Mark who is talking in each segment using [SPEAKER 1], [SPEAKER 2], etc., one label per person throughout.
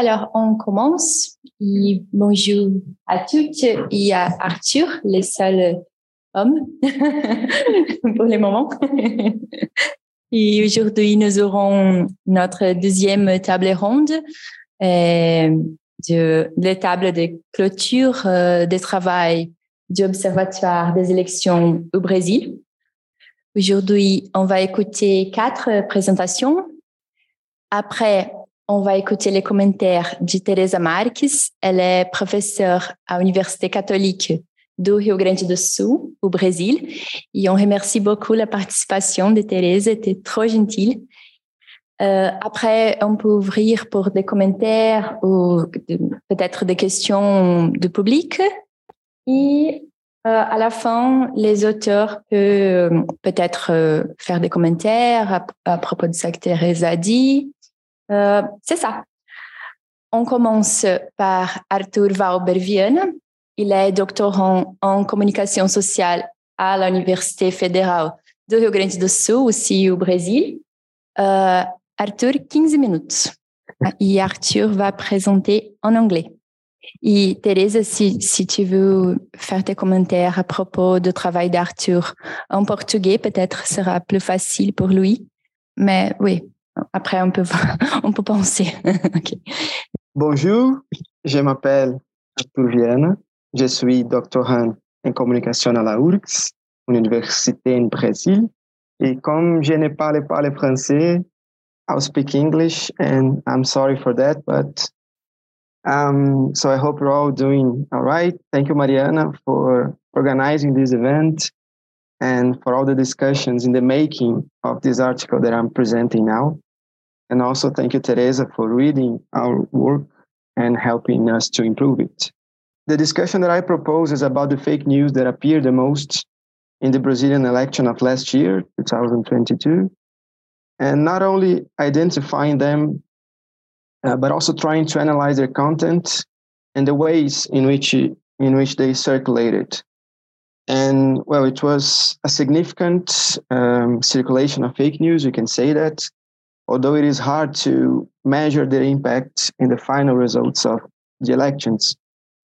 [SPEAKER 1] Alors, on commence. Bonjour à toutes et à Arthur, les seuls hommes pour le moment. Et aujourd'hui, nous aurons notre deuxième table ronde euh, de la table de clôture euh, de travail du Observatoire des élections au Brésil. Aujourd'hui, on va écouter quatre présentations. Après, on va écouter les commentaires de Teresa Marques. Elle est professeure à l'Université catholique do Rio Grande do Sul, au Brésil. Et on remercie beaucoup la participation de Teresa, était trop gentille. Euh, après, on peut ouvrir pour des commentaires ou peut-être des questions du public. Et euh, à la fin, les auteurs peuvent peut-être euh, faire des commentaires à, propos de ce que Teresa a dit. Euh, c'est ça. On commence par Arthur Valberviana. Il est doctorant en communication sociale à l'Université fédérale do Rio Grande do Sul, aussi au Brésil. Euh, Arthur, 15 minutes. Et Arthur va présenter en anglais. Et Thérèse, si, si tu veux faire tes commentaires à propos du travail d'Arthur en portugais, peut-être sera plus facile pour lui. Mais oui, après on peut, on peut.
[SPEAKER 2] Bonjour, je m'appelle Arthur Viana. Je suis doctorant en communication à la URGS, une université en Brésil. Et comme je ne parle pas le français, I'll speak English, and I'm sorry for that, but um, so I hope you're all doing all right. Thank you, Mariana, for organizing this event and for all the discussions in the making of this article that I'm presenting now. And also thank you, Teresa, for reading our work and helping us to improve it. The discussion that I propose is about the fake news that appeared the most in the Brazilian election of last year, 2022, and not only identifying them, uh, but also trying to analyze their content and the ways in which in which they circulated. And well, it was a significant um, circulation of fake news. You can say that, although it is hard to measure their impact in the final results of the elections.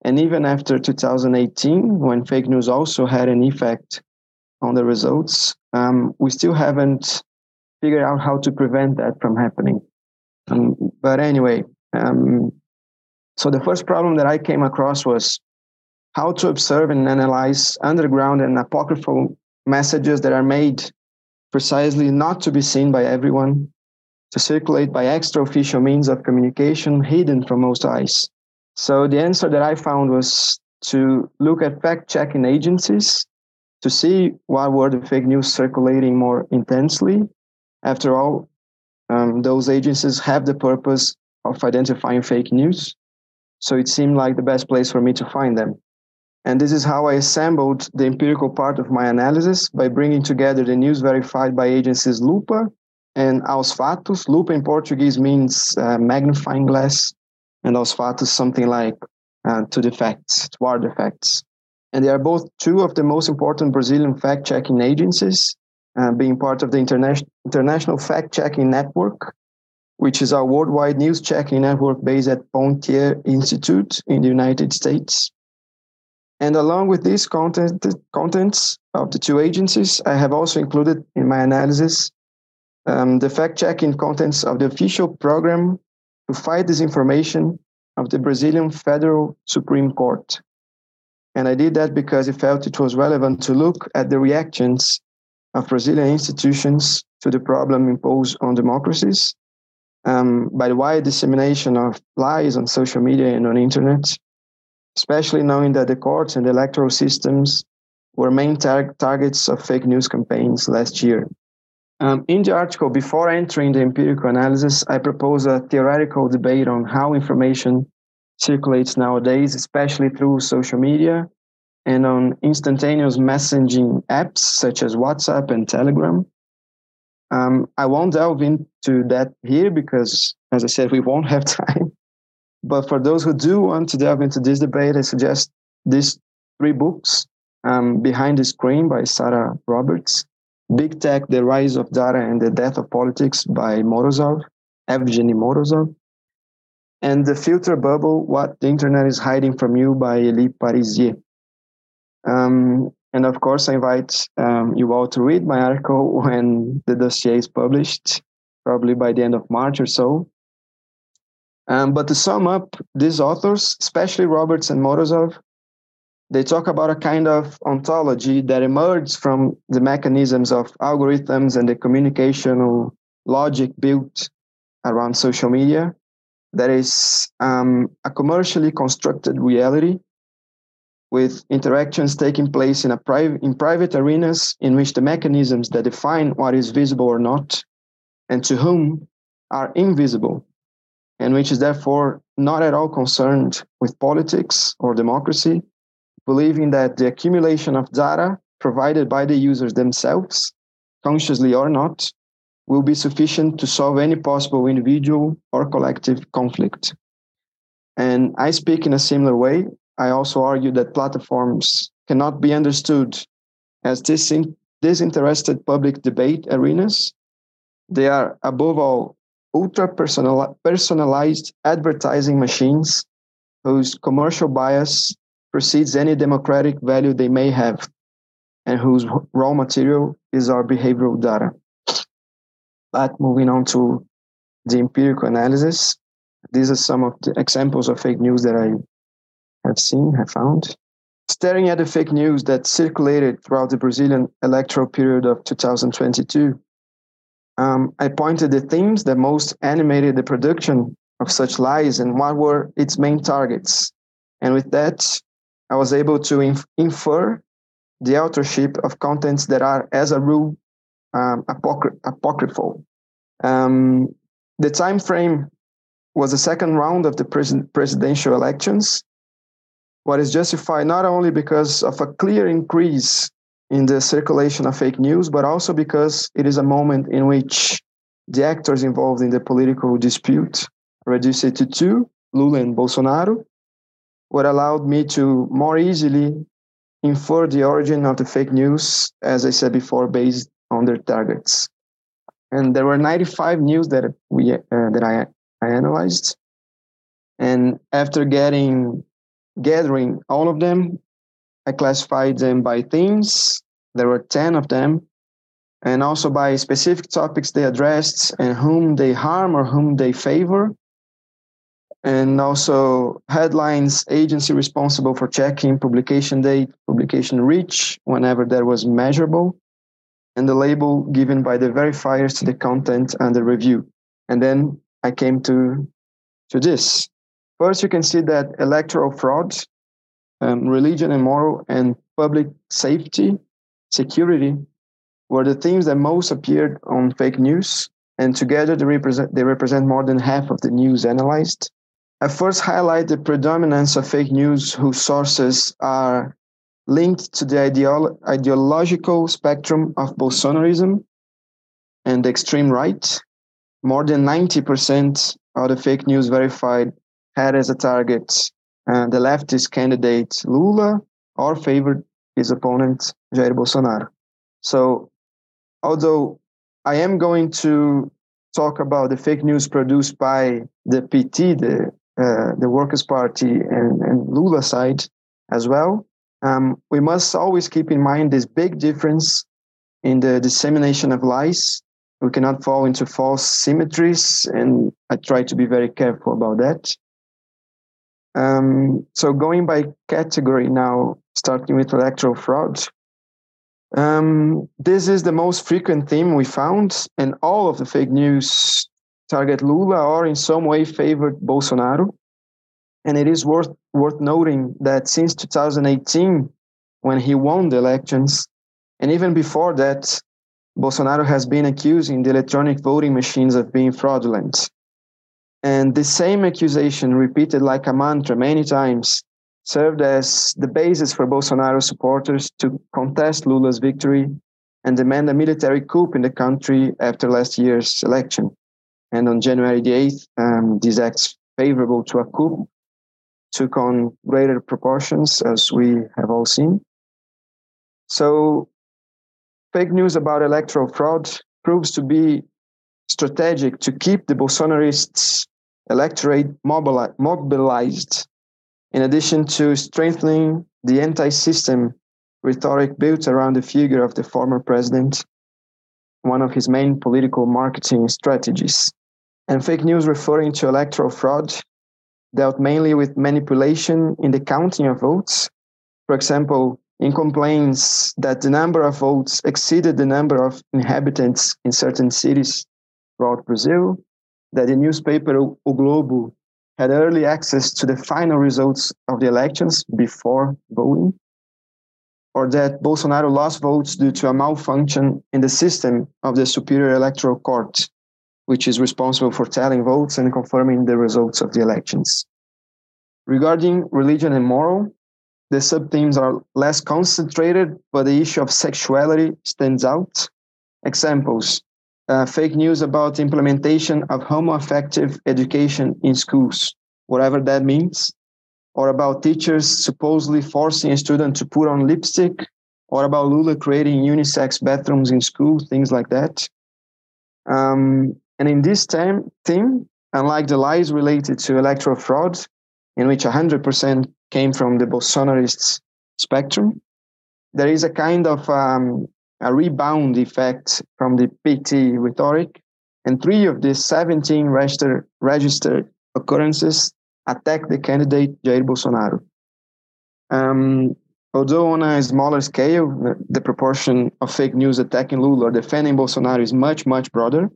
[SPEAKER 2] And even after 2018, when fake news also had an effect on the results, um, we still haven't figured out how to prevent that from happening. Um, but anyway, um, so the first problem that I came across was how to observe and analyze underground and apocryphal messages that are made precisely not to be seen by everyone, to circulate by extra official means of communication hidden from most eyes. So the answer that I found was to look at fact checking agencies to see why were the fake news circulating more intensely. After all, um, those agencies have the purpose of identifying fake news. So it seemed like the best place for me to find them. And this is how I assembled the empirical part of my analysis by bringing together the news verified by agencies Lupa and Aos Fatos. Lupa in Portuguese means uh, magnifying glass, and Aos Fatos something like uh, to the facts, toward the facts. And they are both two of the most important Brazilian fact checking agencies, uh, being part of the Interna- International Fact Checking Network, which is our worldwide news checking network based at Pontier Institute in the United States. And along with these content, contents of the two agencies, I have also included in my analysis um, the fact checking contents of the official program to fight disinformation of the Brazilian Federal Supreme Court. And I did that because I felt it was relevant to look at the reactions of Brazilian institutions to the problem imposed on democracies um, by the wide dissemination of lies on social media and on internet, especially knowing that the courts and the electoral systems were main tar- targets of fake news campaigns last year. Um, in the article, before entering the empirical analysis, I propose a theoretical debate on how information circulates nowadays, especially through social media and on instantaneous messaging apps such as WhatsApp and Telegram. Um, I won't delve into that here because, as I said, we won't have time. But for those who do want to delve into this debate, I suggest these three books um, Behind the Screen by Sarah Roberts, Big Tech, The Rise of Data and the Death of Politics by Morozov, Evgeny Morozov, and The Filter Bubble What the Internet is Hiding from You by Elie Parissier. Um, and of course, I invite um, you all to read my article when the dossier is published, probably by the end of March or so. Um, but to sum up, these authors, especially Roberts and Morozov, they talk about a kind of ontology that emerged from the mechanisms of algorithms and the communicational logic built around social media. That is um, a commercially constructed reality with interactions taking place in a private in private arenas in which the mechanisms that define what is visible or not and to whom are invisible and which is therefore not at all concerned with politics or democracy believing that the accumulation of data provided by the users themselves, consciously or not, will be sufficient to solve any possible individual or collective conflict. And I speak in a similar way. I also argue that platforms cannot be understood as disinterested public debate arenas. They are, above all, ultra personalized advertising machines whose commercial bias precedes any democratic value they may have, and whose raw material is our behavioral data. But moving on to the empirical analysis, these are some of the examples of fake news that I have seen, have found. Staring at the fake news that circulated throughout the Brazilian electoral period of 2022, um, I pointed the themes that most animated the production of such lies and what were its main targets. And with that, I was able to inf- infer the authorship of contents that are, as a rule, um, apocry- apocryphal. Um, the time frame was the second round of the pres- presidential elections. What is justified not only because of a clear increase in the circulation of fake news, but also because it is a moment in which the actors involved in the political dispute reduce it to two, Lula and Bolsonaro, what allowed me to more easily infer the origin of the fake news, as I said before, based on their targets. And there were 95 news that we uh, that I, I analyzed, and after getting gathering all of them, I classified them by themes. There were 10 of them, and also by specific topics they addressed and whom they harm or whom they favor and also headlines agency responsible for checking publication date publication reach whenever that was measurable and the label given by the verifiers to the content under review. And then i came to to this. First you can see that electoral fraud um, religion and moral and public safety security were the themes that most appeared on fake news. And together they represent they represent more than half of the news analyzed I first highlight the predominance of fake news whose sources are linked to the ideolo- ideological spectrum of Bolsonarism and the extreme right. More than 90% of the fake news verified had as a target uh, the leftist candidate Lula or favored his opponent Jair Bolsonaro. So, although I am going to talk about the fake news produced by the PT, the uh, the Workers' Party and, and Lula side as well. Um, we must always keep in mind this big difference in the dissemination of lies. We cannot fall into false symmetries, and I try to be very careful about that. Um, so, going by category now, starting with electoral fraud. Um, this is the most frequent theme we found, and all of the fake news target Lula or in some way favored Bolsonaro. And it is worth worth noting that since 2018, when he won the elections, and even before that, Bolsonaro has been accusing the electronic voting machines of being fraudulent. And the same accusation, repeated like a mantra many times, served as the basis for Bolsonaro supporters to contest Lula's victory and demand a military coup in the country after last year's election. And on January the 8th, um, these acts favorable to a coup took on greater proportions, as we have all seen. So, fake news about electoral fraud proves to be strategic to keep the Bolsonarists electorate mobilized, in addition to strengthening the anti system rhetoric built around the figure of the former president, one of his main political marketing strategies. And fake news referring to electoral fraud dealt mainly with manipulation in the counting of votes. For example, in complaints that the number of votes exceeded the number of inhabitants in certain cities throughout Brazil, that the newspaper O Globo had early access to the final results of the elections before voting, or that Bolsonaro lost votes due to a malfunction in the system of the Superior Electoral Court, which is responsible for tallying votes and confirming the results of the elections. Regarding religion and moral, the sub-themes are less concentrated, but the issue of sexuality stands out. Examples, uh, fake news about implementation of homo-affective education in schools, whatever that means, or about teachers supposedly forcing a student to put on lipstick, or about Lula creating unisex bathrooms in school, things like that. Um, and in this time, theme, unlike the lies related to electoral fraud, in which 100% came from the Bolsonarist spectrum, there is a kind of um, a rebound effect from the PT rhetoric, and three of the 17 register, registered occurrences attack the candidate Jair Bolsonaro. Um, although on a smaller scale, the, the, proportion of fake news attacking Lula or defending Bolsonaro is much, much broader.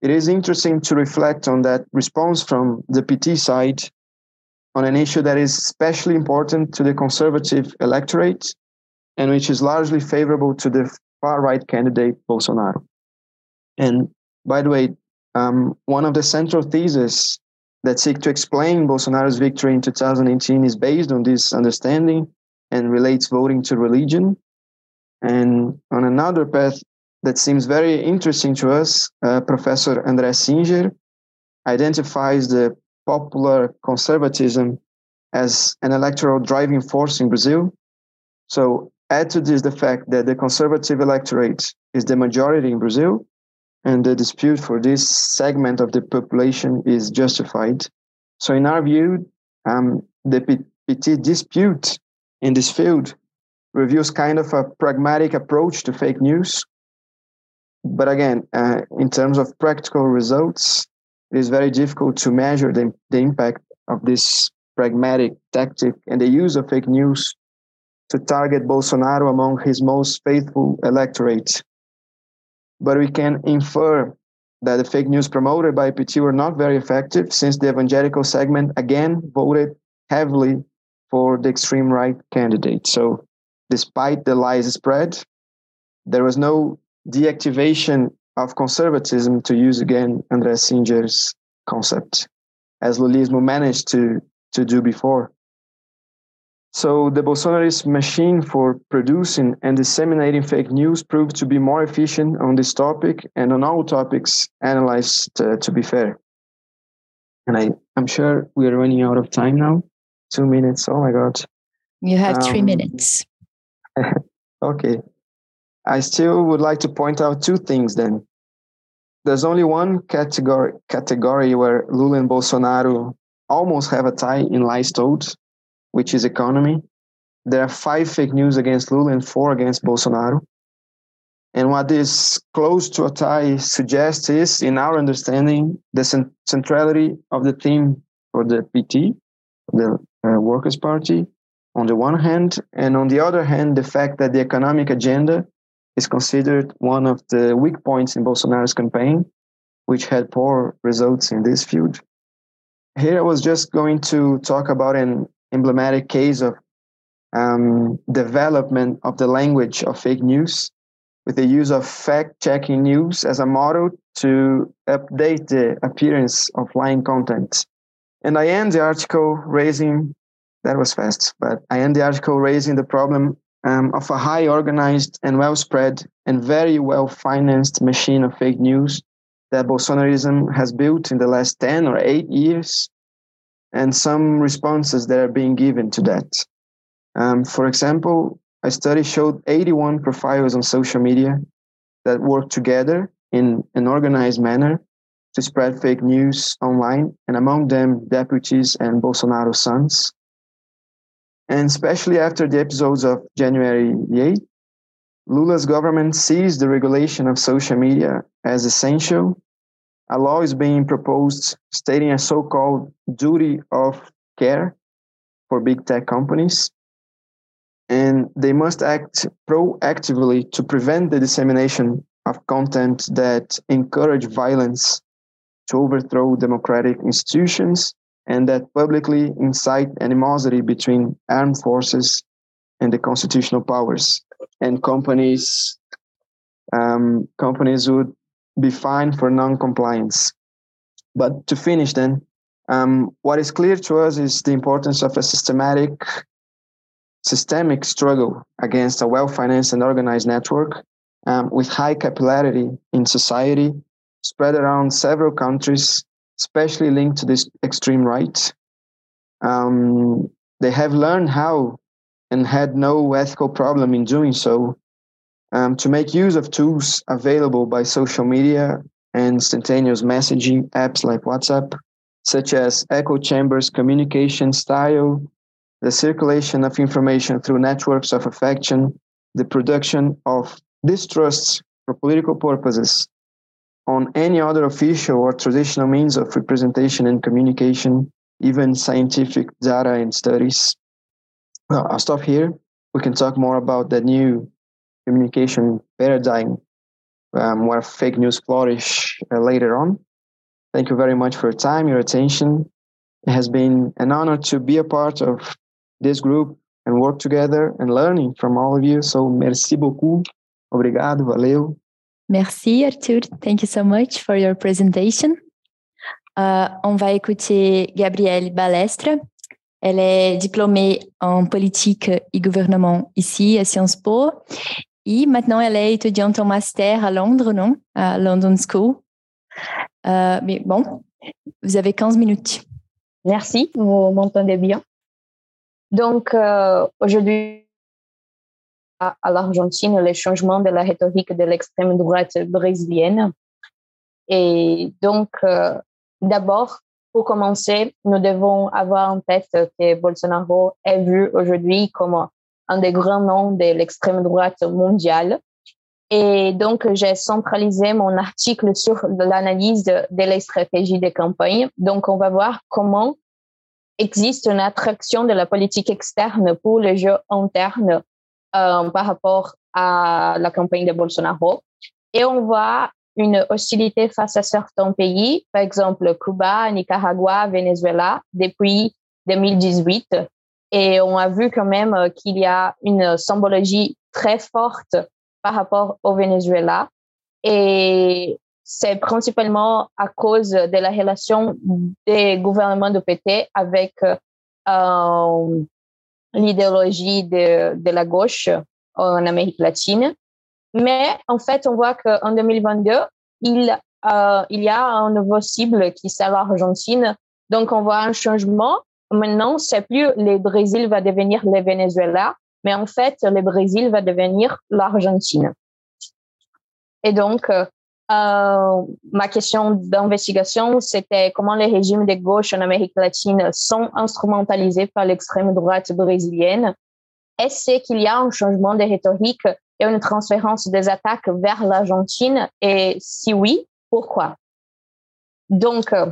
[SPEAKER 2] It is interesting to reflect on that response from the PT side on an issue that is especially important to the conservative electorate and which is largely favorable to the far right candidate Bolsonaro. And by the way, um, one of the central theses that seek to explain Bolsonaro's victory in 2018 is based on this understanding and relates voting to religion. And on another path that seems very interesting to us, uh, Professor André Singer identifies the popular conservatism as an electoral driving force in Brazil. So add to this the fact that the conservative electorate is the majority in Brazil, and the dispute for this segment of the population is justified. So, in our view, um, the PT dispute in this field reveals kind of a pragmatic approach to fake news. But again, uh, in terms of practical results, it is very difficult to measure the, the impact of this pragmatic tactic and the use of fake news to target Bolsonaro among his most faithful electorate. But we can infer that the fake news promoted by PT were not very effective since the evangelical segment again voted heavily for the extreme right candidate. So, despite the lies spread, there was no deactivation of conservatism, to use again André Singer's concept, as Lulismo managed to, to do before. So the Bolsonarist machine for producing and disseminating fake news proved to be more efficient on this topic and on all topics analyzed uh, to be fair. And I, I'm sure we are running out of time now. Two minutes. Oh my God.
[SPEAKER 1] You have um, three minutes.
[SPEAKER 2] okay. I still would like to point out two things then. There's only one category category where Lula and Bolsonaro almost have a tie in lies told, which is economy. There are five fake news against Lula and four against Bolsonaro. And what this close to a tie suggests is, in our understanding, the cent- centrality of the theme for the PT, the uh, Workers' Party, on the one hand, and on the other hand, the fact that the economic agenda is considered one of the weak points in Bolsonaro's campaign, which had poor results in this field. Here I was just going to talk about an emblematic case of um, development of the language of fake news with the use of fact-checking news as a model to update the appearance of lying content. And I end the article raising, that was fast, but I end the article raising the problem um, of a high organized and well spread and very well financed machine of fake news that Bolsonarism has built in the last 10 or 8 years, and some responses that are being given to that. Um, for example, a study showed 81 profiles on social media that work together in an organized manner to spread fake news online, and among them, deputies and Bolsonaro's sons. And especially after the episodes of January 8, Lula's government sees the regulation of social media as essential. A law is being proposed stating a so called duty of care for big tech companies. And they must act proactively to prevent the dissemination of content that encourage violence to overthrow democratic institutions and that publicly incite animosity between armed forces and the constitutional powers. And companies um, companies would be fined for non-compliance. But to finish, then, um, what is clear to us is the importance of a systematic, systemic struggle against a well-financed and organized network um, with high capillarity in society, spread around several countries especially linked to this extreme right. Um, they have learned how and had no ethical problem in doing so um, to make use of tools available by social media and instantaneous messaging apps like WhatsApp, such as echo chambers communication style, the circulation of information through networks of affection, the production of distrusts for political purposes, on any other official or traditional means of representation and communication, even scientific data and studies. Well, I'll stop here. We can talk more about the new communication paradigm um, where fake news flourish uh, later on. Thank you very much for your time, your attention. It has been an honor to be a part of this group and work together and learning from all of you. So, merci beaucoup. Obrigado, valeu.
[SPEAKER 1] Merci Arthur, thank you so much for your presentation. Uh, on va écouter Gabrielle Balestre. Elle est diplômée en politique et gouvernement ici à Sciences Po. Et maintenant, elle est étudiante en master à Londres, non? À London School. Uh, mais bon, vous avez 15 minutes.
[SPEAKER 3] Merci, vous m'entendez bien. Donc, euh, aujourd'hui, à l'Argentine le changement de la rhétorique de l'extrême droite brésilienne. Et donc, euh, d'abord, pour commencer, nous devons avoir en tête que Bolsonaro est vu aujourd'hui comme un des grands noms de l'extrême droite mondiale. Et donc, j'ai centralisé mon article sur l'analyse de, la stratégie de campagne. Donc, on va voir comment existe une attraction de la politique externe pour le jeu interne euh, par rapport à la campagne de Bolsonaro. Et on voit une hostilité face à certains pays, par exemple Cuba, Nicaragua, Venezuela, depuis 2018. Et on a vu quand même qu'il y a une symbologie très forte par rapport au Venezuela. Et c'est principalement à cause de la relation des gouvernements de PT avec euh, l'idéologie de, de la gauche en Amérique latine. Mais en fait, on voit qu'en 2022, il, euh, il y a un nouveau cible qui c'est l'Argentine. Donc, on voit un changement. Maintenant, c'est plus le Brésil va devenir le Venezuela, mais en fait, le Brésil va devenir l'Argentine. Et donc, euh, ma question d'investigation, c'était comment les régimes de gauche en Amérique latine sont instrumentalisés par l'extrême droite brésilienne. Est-ce qu'il y a un changement de rhétorique et une transférence des attaques vers l'Argentine? Et si oui, pourquoi? Donc, euh,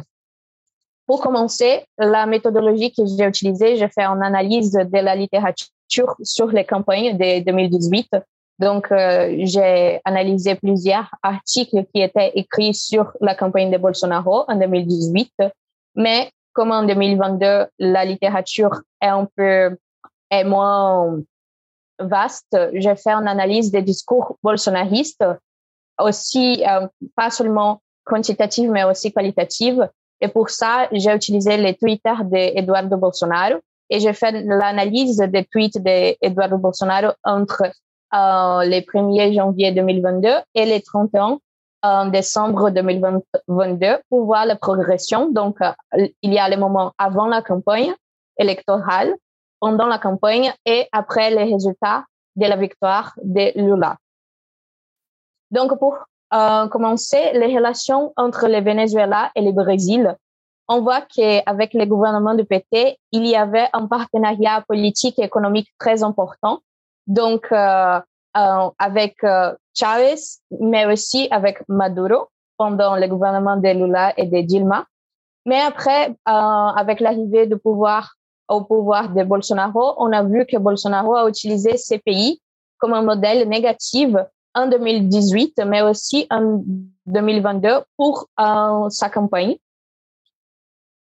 [SPEAKER 3] pour commencer, la méthodologie que j'ai utilisée, j'ai fait une analyse de la littérature sur les campagnes de 2018 donc, euh, j'ai analysé plusieurs articles qui étaient écrits sur la campagne de Bolsonaro en 2018, mais comme en 2022, la littérature est un peu est moins vaste, j'ai fait une analyse des discours bolsonaristes, aussi euh, pas seulement quantitative, mais aussi qualitative. Et pour ça, j'ai utilisé les Twitter d'Eduardo Bolsonaro et j'ai fait l'analyse des tweets d'Eduardo Bolsonaro entre euh, les 1er janvier 2022 et les 31 en décembre 2022 pour voir la progression. Donc, euh, il y a les moments avant la campagne électorale, pendant la campagne et après les résultats de la victoire de Lula. Donc, pour commencé les relations entre le Venezuela et le Brésil, on voit qu'avec le gouvernement de PT, il y avait un partenariat politique et économique très important. Donc, euh, euh, avec euh, Chavez, mais aussi avec Maduro pendant le gouvernement de Lula et de Dilma. Mais après, avec l'arrivée au pouvoir de Bolsonaro, on a vu que Bolsonaro a utilisé ces pays comme un modèle négatif en 2018, mais aussi en 2022 pour sa campagne.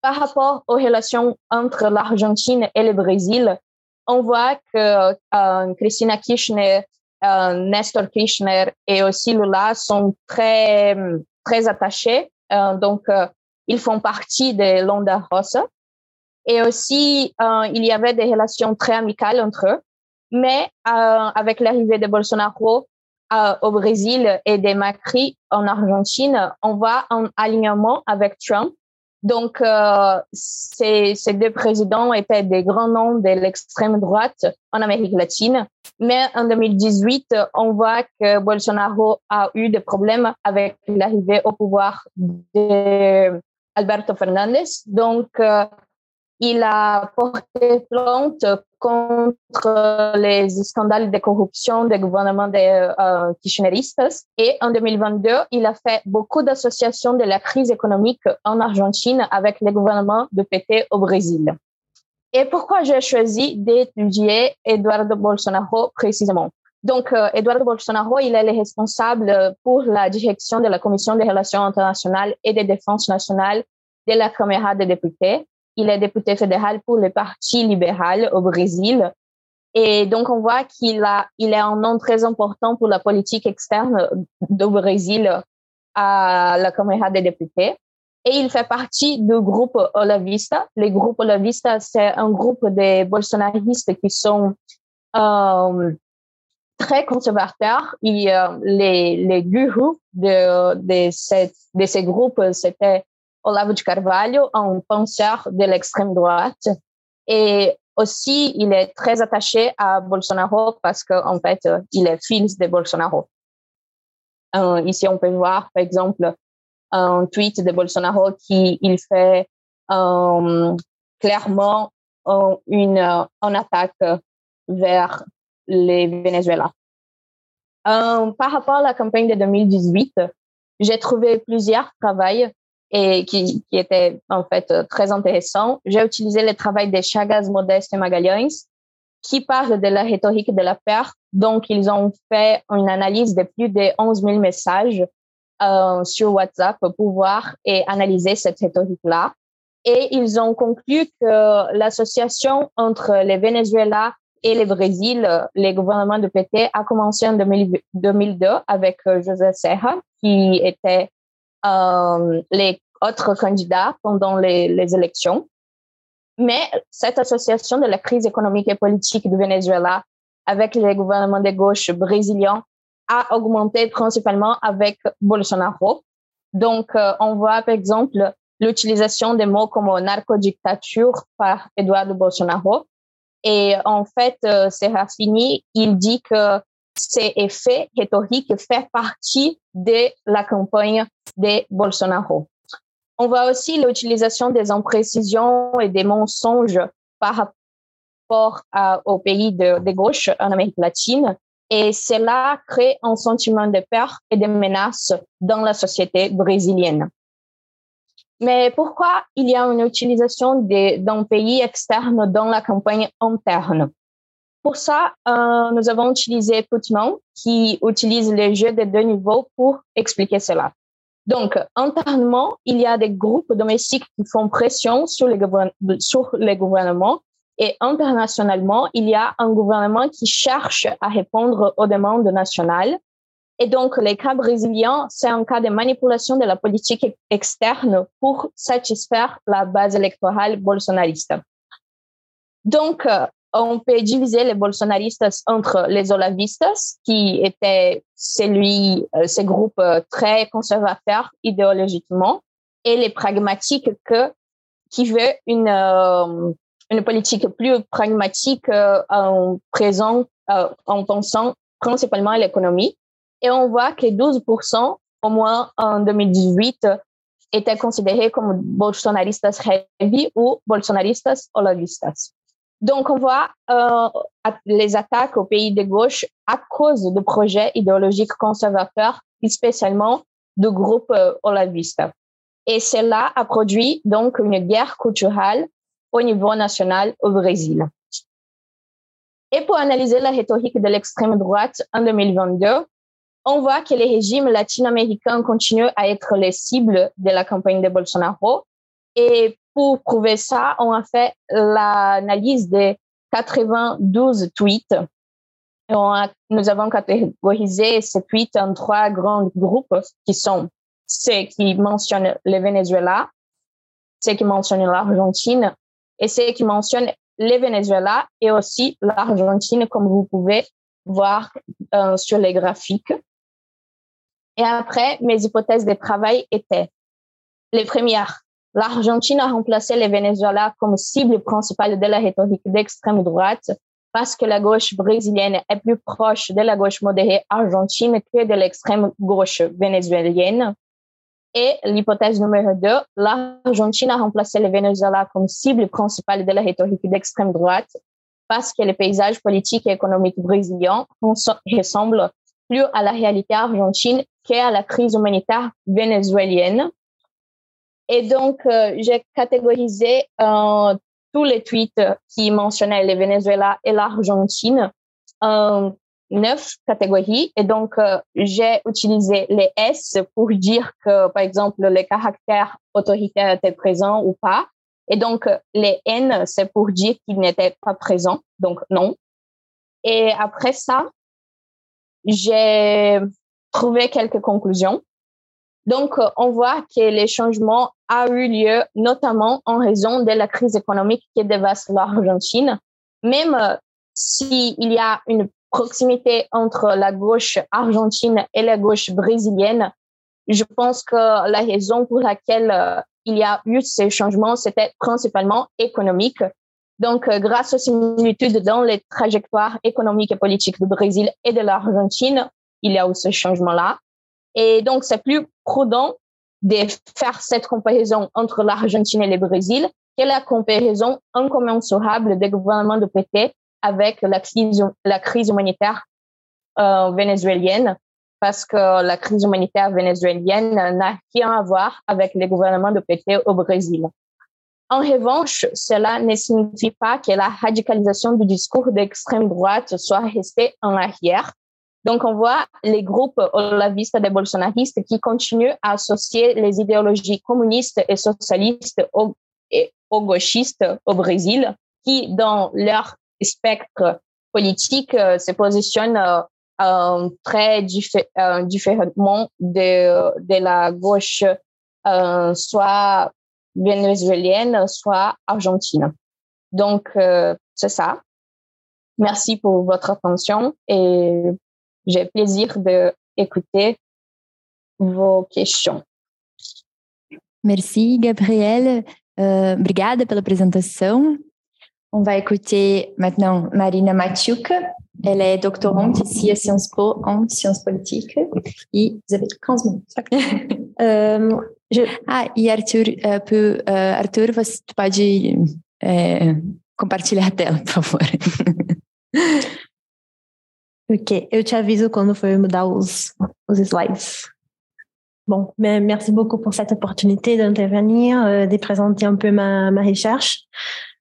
[SPEAKER 3] Par rapport aux relations entre l'Argentine et le Brésil, on voit que euh, Christina Kirchner, euh, Nestor Kirchner et aussi Lula sont très, très attachés. Euh, donc, euh, ils font partie de l'Onda Rosa. Et aussi, euh, il y avait des relations très amicales entre eux. Mais avec l'arrivée de Bolsonaro au Brésil et de Macri en Argentine, on voit un alignement avec Trump donc, euh, ces, deux présidents étaient des grands noms de l'extrême droite en Amérique latine. Mais en 2018, on voit que Bolsonaro a eu des problèmes avec l'arrivée au pouvoir de Alberto Fernandez. Donc, euh, il a porté plainte contre les scandales de corruption des gouvernements des euh. Et en 2022, il a fait beaucoup d'associations de la crise économique en Argentine avec les gouvernements de PT au Brésil. Et pourquoi j'ai choisi d'étudier Eduardo Bolsonaro précisément? Donc, euh, Eduardo Bolsonaro, il est le responsable pour la direction de la Commission des relations internationales et de défense nationale de la Caméra des députés. Il est député fédéral pour le Parti libéral au Brésil. Et donc, on voit qu'il a, il est un nom très important pour la politique externe du Brésil à la Caméra des députés. Et il fait partie du groupe Olavista. Le groupe Olavista, c'est un groupe de bolsonaristes qui sont euh, très conservateurs. Et, euh, les, les gurus de, de, cette, de ces groupes, c'était Olavo de Carvalho, un penseur de l'extrême droite. Et aussi, il est très attaché à Bolsonaro parce qu'en en fait, il est fils de Bolsonaro. Euh, ici, on peut voir, par exemple, un tweet de Bolsonaro qui il fait euh, clairement euh, une, une attaque vers les Venezuela. par rapport à la campagne de 2018, j'ai trouvé plusieurs travaux et qui, était en fait euh, très intéressant. J'ai utilisé le travail de Chagas, Modeste et Magalhães qui parlent de la rhétorique de la peur. Donc, ils ont fait une analyse de plus de 11 000 messages euh, sur WhatsApp pour voir et analyser cette rhétorique-là. Et ils ont conclu que l'association entre le Venezuela et le Brésil, les gouvernements de PT, a commencé en 2002 avec euh, José Serra, qui était les autres candidats pendant les, les, élections. Mais cette association de la crise économique et politique du Venezuela avec les gouvernements de gauche brésiliens a augmenté principalement avec Bolsonaro. Donc, euh, on voit par exemple l'utilisation des mots comme narco-dictature par Eduardo Bolsonaro. Et en fait, euh, Serafini, il dit que ces effets rhétoriques fait partie de la campagne de Bolsonaro. On voit aussi l'utilisation des imprécisions et des mensonges par rapport aux pays de, gauche en Amérique latine. Et cela crée un sentiment de peur et de menace dans la société brésilienne. Mais pourquoi il y a une utilisation d'un pays externe dans la campagne interne? Pour ça, euh, nous avons utilisé Putman, qui utilise les jeux de deux niveaux pour expliquer cela. Donc, internement, il y a des groupes domestiques qui font pression sur les, gouvernements et internationalement, il y a un gouvernement qui cherche à répondre aux demandes nationales. Et donc, les cas brésiliens, c'est un cas de manipulation de la politique externe pour satisfaire la base électorale bolsonariste. Donc, on peut diviser les bolsonaristes entre les olavistes, qui étaient celui, euh, ces groupes euh, très conservateurs idéologiquement, et les pragmatiques que, qui veut une, euh, une politique plus pragmatique en présent, en pensant principalement à l'économie. Et on voit que 12% au moins en 2018, étaient considérés comme bolsonaristas heavy ou bolsonaristas olavistas. Donc, on voit euh, les attaques au pays de gauche à cause de projets idéologiques conservateurs, spécialement de groupes euh, olavistes. Et cela a produit donc une guerre culturelle au niveau national au Brésil. Et pour analyser la rhétorique de l'extrême droite en 2022, on voit que les régimes latino-américains continuent à être les cibles de la campagne de Bolsonaro. Et pour prouver ça, on a fait l'analyse des 92 tweets. nous avons catégorisé ces tweets en trois grands groupes qui sont ceux qui mentionnent le Venezuela, ceux qui mentionnent l'Argentine et ceux qui mentionnent le Venezuela et aussi l'Argentine, comme vous pouvez voir euh, sur les graphiques. Et après, mes hypothèses de travail étaient les premières. L'Argentine a remplacé le Venezuela comme cible principale de la rhétorique d'extrême droite parce que la gauche brésilienne est plus proche de la gauche modérée argentine que de l'extrême gauche vénézuélienne. Et l'hypothèse numéro deux, l'Argentine a remplacé le Venezuela comme cible principale de la rhétorique d'extrême droite parce que le paysage politique et économique brésilien ressemble plus à la réalité argentine qu'à la crise humanitaire vénézuélienne. Et donc, euh, j'ai catégorisé euh, tous les tweets qui mentionnaient le Venezuela et l'Argentine en neuf catégories. Et donc, euh, j'ai utilisé les S pour dire que, par exemple, les caractères autoritaires étaient présents ou pas. Et donc, les N, c'est pour dire qu'ils n'étaient pas présents, donc non. Et après ça, j'ai trouvé quelques conclusions. Donc, on voit que les changements ont eu lieu notamment en raison de la crise économique qui dévaste l'Argentine. Même s'il y a une proximité entre la gauche argentine et la gauche brésilienne, je pense que la raison pour laquelle euh, il y a eu ces changements, c'était principalement économique. Donc, euh, grâce aux similitudes dans les trajectoires économiques et politiques du Brésil et de l'Argentine, il y a eu ce changement-là. Et donc, c'est plus prudent de faire cette comparaison entre l'Argentine et le Brésil que la comparaison incommensurable des gouvernements de PT avec la crise, la crise humanitaire euh, vénézuélienne, parce que la crise humanitaire vénézuélienne n'a rien à voir avec les gouvernements de PT au Brésil. En revanche, cela ne signifie pas que la radicalisation du discours d'extrême droite soit restée en arrière. Donc, on voit les groupes olavistes des bolsonaristes qui continuent à associer les idéologies communistes et socialistes aux, et gauchistes au Brésil, qui, dans leur spectre politique, euh, se positionnent euh, très euh, différemment de, de la gauche, soit vénézuélienne, soit argentine. Donc, euh, c'est ça. Merci pour votre attention et j'ai plaisir d'écouter vos questions.
[SPEAKER 1] Merci, Gabrielle. Euh, obrigada pela apresentação. On va écouter maintenant Marina Maciuk. Elle est doctorante ici à Sciences Po en sciences politiques. Et vous avez 15 minutes. euh, je... Ah, e Arthur, uh, peut, uh, Arthur, você pode uh, compartilhar a tela, por favor.
[SPEAKER 4] Ok, eu te aviso quando for mudar os, os slides. Bon, mais merci beaucoup pour cette opportunité d'intervenir, euh, de présenter un peu ma, ma recherche.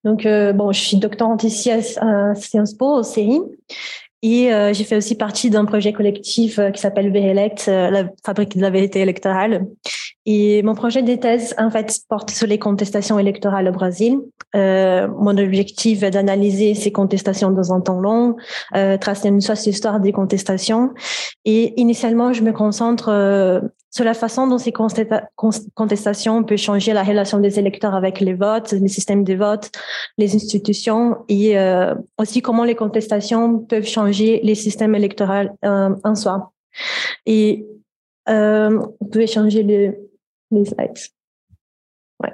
[SPEAKER 4] Donc, euh, bon, je suis doctorante ici à, Sciences Po, au CERI, et euh, j'ai fait aussi partie d'un projet collectif euh, qui s'appelle VELECT, la fabrique de la vérité électorale. Et mon projet de thèse, en fait, porte sur les contestations électorales au Brésil. Euh, mon objectif est d'analyser ces contestations dans un temps long, euh, tracer une sorte d'histoire des contestations. Et initialement, je me concentre euh, sur la façon dont ces contestations peuvent changer la relation des électeurs avec les votes, les systèmes de vote, les institutions et aussi comment les contestations peuvent changer les systèmes électoraux en soi. Et euh, on peut changer les, les slides. Ouais.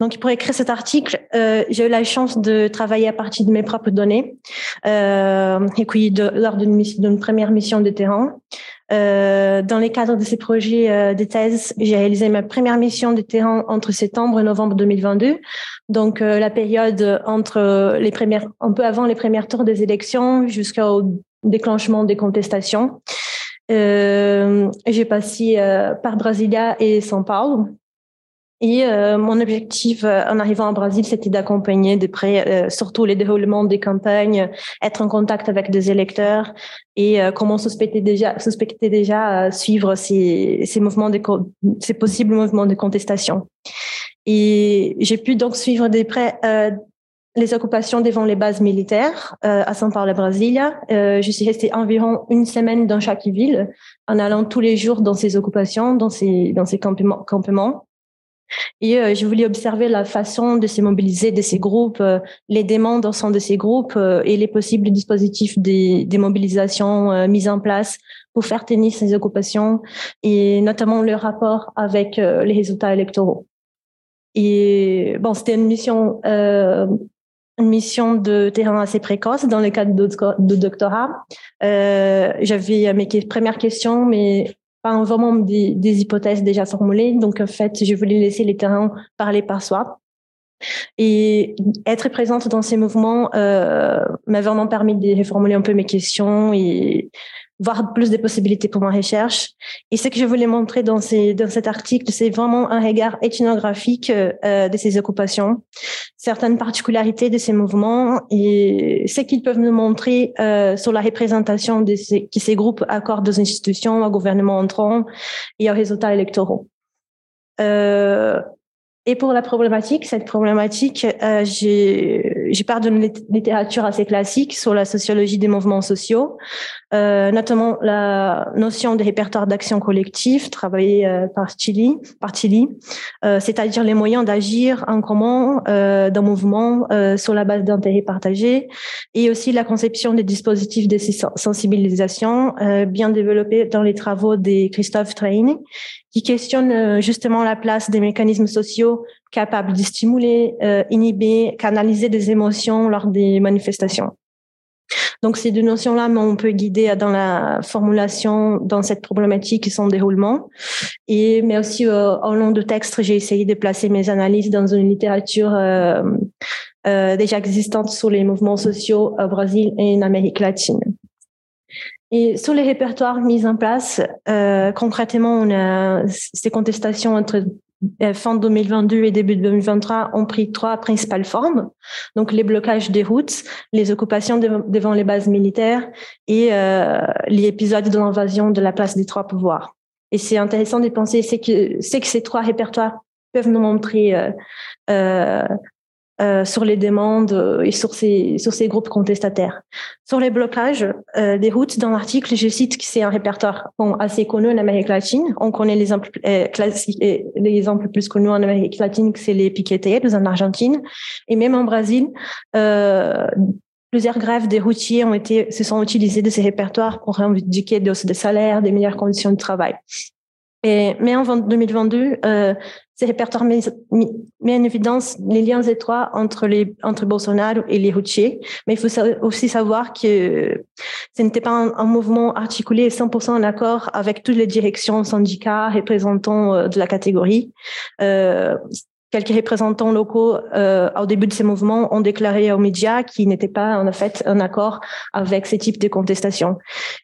[SPEAKER 4] Donc, pour écrire cet article, euh, j'ai eu la chance de travailler à partir de mes propres données. Euh, et puis, lors d'une première mission de terrain, Euh, dans les cadres de ces projets euh, de thèse, j'ai réalisé ma première mission de terrain entre septembre et novembre 2022. Donc, la période entre les premières, un peu avant les premiers tours des élections jusqu'au déclenchement des contestations. J'ai passé par Brasilia et São Paulo. Et euh, mon objectif euh, en arrivant au Brésil, c'était d'accompagner de près euh, surtout les déroulements des campagnes, être en contact avec des électeurs et comment suspecter déjà, suspecter déjà suivre ces, ces mouvements de, ces possibles mouvements de contestation. Et j'ai pu donc suivre de près les occupations devant les bases militaires à São Paulo Brasilia. je suis restée environ une semaine dans chaque ville, en allant tous les jours dans ces occupations, dans ces, dans ces campements. campements. Et euh, je voulais observer la façon de se mobiliser de ces groupes, euh, les demandes au sein de ces groupes euh, et les possibles dispositifs de, de mobilisation mis en place pour faire tenir ces occupations et notamment le rapport avec les résultats électoraux. Et bon, c'était une mission, une mission de terrain assez précoce dans le cadre de, doctorat. J'avais mes premières questions, mais pas vraiment des, des, hypothèses déjà formulées. Donc, en fait, je voulais laisser les terrains parler par soi. Et être présente dans ces mouvements euh, m'a vraiment permis de reformuler un peu mes questions et voir plus de possibilités pour ma recherche. Et ce que je voulais montrer dans, ces, dans cet article, c'est vraiment un regard ethnographique euh, de ces occupations, certaines particularités de ces mouvements et ce qu'ils peuvent nous montrer euh, sur la représentation de ces, que ces groupes accordent aux institutions, au gouvernement entrant et aux résultats électoraux. Euh, et pour la problématique, cette problématique, euh, j'ai part d'une littérature assez classique sur la sociologie des mouvements sociaux, euh, notamment la notion de répertoire d'action collective travaillée euh, par Chili, par Chili euh, c'est-à-dire les moyens d'agir en commun euh, d'un mouvement sur la base d'intérêts partagés, et aussi la conception des dispositifs de sensibilisation bien développés dans les travaux de Christophe Traini, qui questionne justement la place des mécanismes sociaux capables de stimuler, inhiber, canaliser des émotions lors des manifestations. Donc, ces deux notions-là m'ont un peu guidé dans la formulation dans cette problématique et son déroulement. Et, mais aussi, euh, au long de texte, j'ai essayé de placer mes analyses dans une littérature euh, euh, déjà existante sur les mouvements sociaux au Brésil et en Amérique latine. Et sur les répertoires mis en place, euh, concrètement, on a ces contestations entre euh, fin 2022 et début 2023 ont pris trois principales formes. Donc les blocages des routes, les occupations devant les bases militaires et euh, les épisodes de l'invasion de la place des trois pouvoirs. Et c'est intéressant de penser c'est que que ces trois répertoires peuvent nous montrer euh, euh euh, sur les demandes euh, et sur ces, sur ces groupes contestataires. Sur les blocages euh, des routes, dans l'article, je cite que c'est un répertoire assez connu en Amérique latine. On connaît les exemples classiques, les exemples plus connus en Amérique latine, c'est les piqueteros en Argentine et même en Brésil. Plusieurs grèves des routiers ont été, se sont utilisées de ces répertoires pour indiquer des des salaires, des meilleures conditions de travail. Et, mais en 2022, euh, ces répertoires met, en évidence les liens étroits entre, les, entre Bolsonaro et les routiers. Mais il faut aussi savoir que ce n'était pas un, un, mouvement articulé 100% en accord avec toutes les directions syndicats représentants euh, de la catégorie. Euh, quelques représentants locaux euh, au début de ces mouvements ont déclaré aux médias qu'ils n'étaient pas en fait en accord avec ce type de contestation.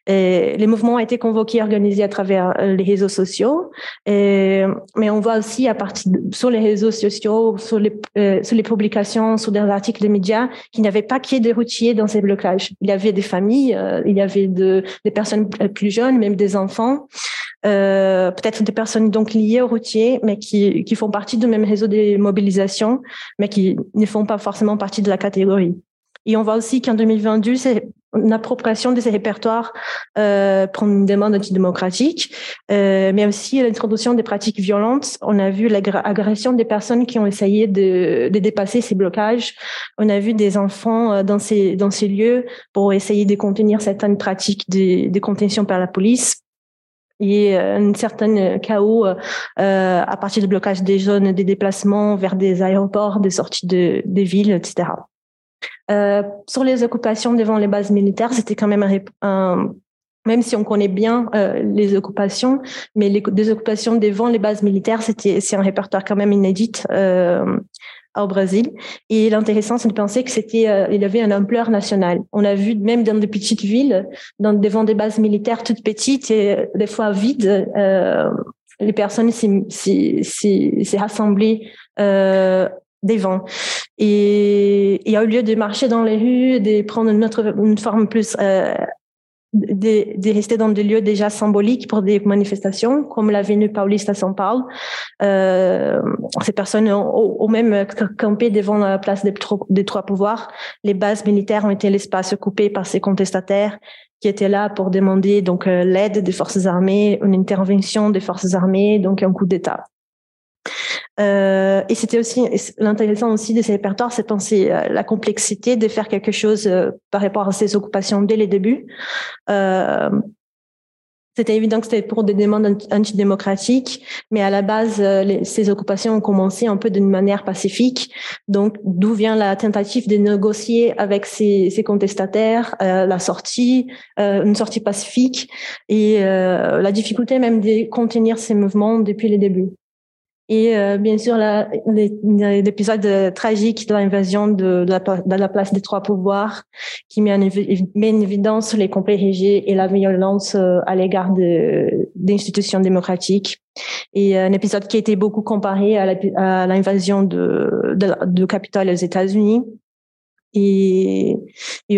[SPEAKER 4] Et les mouvements ont été convoqués, organisés à travers euh, les réseaux sociaux, et, mais on voit aussi à partir sur les réseaux sociaux, sur les, euh, sur les publications, sur des articles des médias, qu'il n'y avait pas qu'il y ait des routiers dans ces blocages. Il y avait des familles, il y avait de, des personnes plus jeunes, même des enfants. Peut-être des personnes donc liées aux routiers, mais qui, qui font partie du même réseau des mobilisations, mais qui ne font pas forcément partie de la catégorie. Et on voit aussi qu'en 2022, c'est une appropriation de ces répertoires euh, pour une demande antidémocratique, euh, mais aussi l'introduction des pratiques violentes. On a vu l'agression des personnes qui ont essayé de, dépasser ces blocages. On a vu des enfants euh, dans ces, dans ces lieux pour essayer de contenir certaines pratiques de contention par la police et euh, une certaine chaos euh, à partir du blocage des zones des déplacements vers des aéroports, des sorties de, des villes, etc. Euh, sur les occupations devant les bases militaires, c'était quand même un, même si on connaît bien euh, les occupations, mais les, des occupations devant les bases militaires, c'était c'est un répertoire quand même inédit euh, au Brésil. Et l'intéressant, c'est de penser que c'était, euh, il avait une ampleur nationale. On a vu même dans des petites villes, devant des bases militaires toutes petites et des fois vides, euh, les personnes s'est rassemblées euh, devant. Et il y a eu lieu de marcher dans les rues, de prendre une, autre, une forme plus euh, de, de, rester dans des lieux déjà symboliques pour des manifestations, comme la Venue Paulista à São Paulo. Euh, ces personnes ont, ont, même campé devant la place des, des, trois pouvoirs. Les bases militaires ont été l'espace occupé par ces contestataires qui étaient là pour demander donc euh, l'aide des forces armées, une intervention des forces armées, donc un coup d'État. Euh, et c'était aussi l'intéressant aussi de ces répertoires, c'est penser euh, la complexité de faire quelque chose euh, par rapport à ces occupations dès les débuts. C'était évident que c'était pour des demandes antidémocratiques, mais à la base, ces occupations ont commencé un peu d'une manière pacifique. Donc, d'où vient la tentative de négocier avec ces, contestataires la sortie, une sortie pacifique, et la difficulté même de contenir ces mouvements depuis les débuts. Et euh, bien sûr, l'épisode euh, tragique de l'invasion de, la, place des trois pouvoirs qui met en, évidence les complets régies et la violence euh, à l'égard d'institutions démocratiques. Et un épisode qui a été beaucoup comparé à l'invasion de, de, de Capitole aux États-Unis. Et,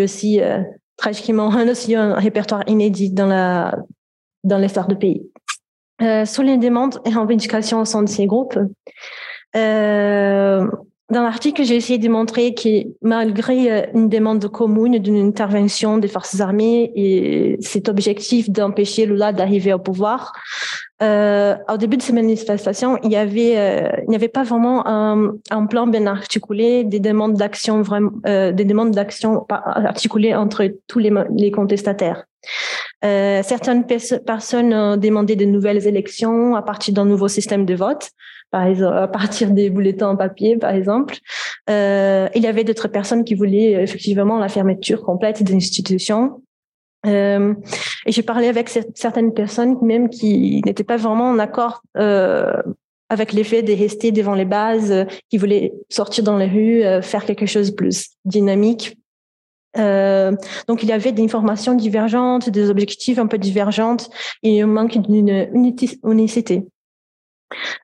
[SPEAKER 4] aussi, euh, tragiquement, aussi un répertoire inédit dans dans l'histoire du pays. Euh, sur les demandes et revendications au sein de ces groupes. Euh, dans l'article, j'ai essayé de montrer que malgré euh, une demande commune d'une intervention des forces armées et cet objectif d'empêcher Lula d'arriver au pouvoir, euh, au début de ces manifestations, il y avait, euh, il n'y avait pas vraiment un, un, plan bien articulé, des demandes d'action vraiment, euh, des demandes d'action articulées entre tous les, les contestataires. Euh, certaines personnes ont demandé de nouvelles élections à partir d'un nouveau système de vote, par exemple, à partir des bulletins en papier, par exemple. Euh, il y avait d'autres personnes qui voulaient effectivement la fermeture complète des institutions. Euh, et j'ai parlé avec certaines personnes même qui n'étaient pas vraiment en accord euh, avec l'effet de rester devant les bases, qui voulaient sortir dans les rues, euh, faire quelque chose de plus dynamique euh, donc, il y avait des informations divergentes, des objectifs un peu divergentes et un manque d'une unicité.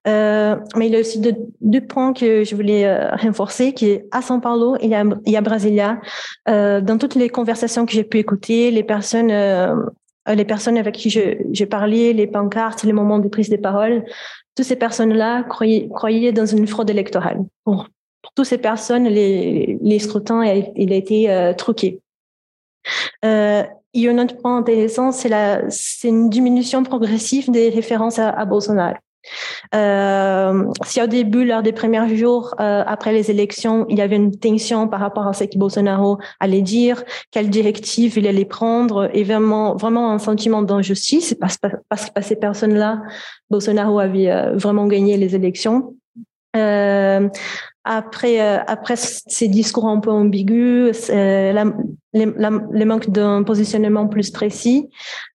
[SPEAKER 4] Euh, mais il y a aussi deux, deux, points que je voulais euh, renforcer, qui est à São Paulo et à, et à Brasilia. Euh, dans toutes les conversations que j'ai pu écouter, les personnes, euh, les personnes avec qui j'ai parlé, les pancartes, les moments de prise de parole, toutes ces personnes-là croyaient, croyaient dans une fraude électorale pour toutes ces personnes, les, les scrutins, il a été euh, truqué. Euh, il y a un autre point intéressant, c'est une diminution progressive des références à, Bolsonaro. Euh, si au début, lors des premiers jours euh, après les élections, il y avait une tension par rapport à ce que Bolsonaro allait dire, quelle directive il allait prendre, et vraiment, vraiment un sentiment d'injustice parce, parce que ces personnes-là, Bolsonaro avait vraiment gagné les élections. Après, euh, après ces discours un peu ambigus, euh, la, le manque d'un positionnement plus précis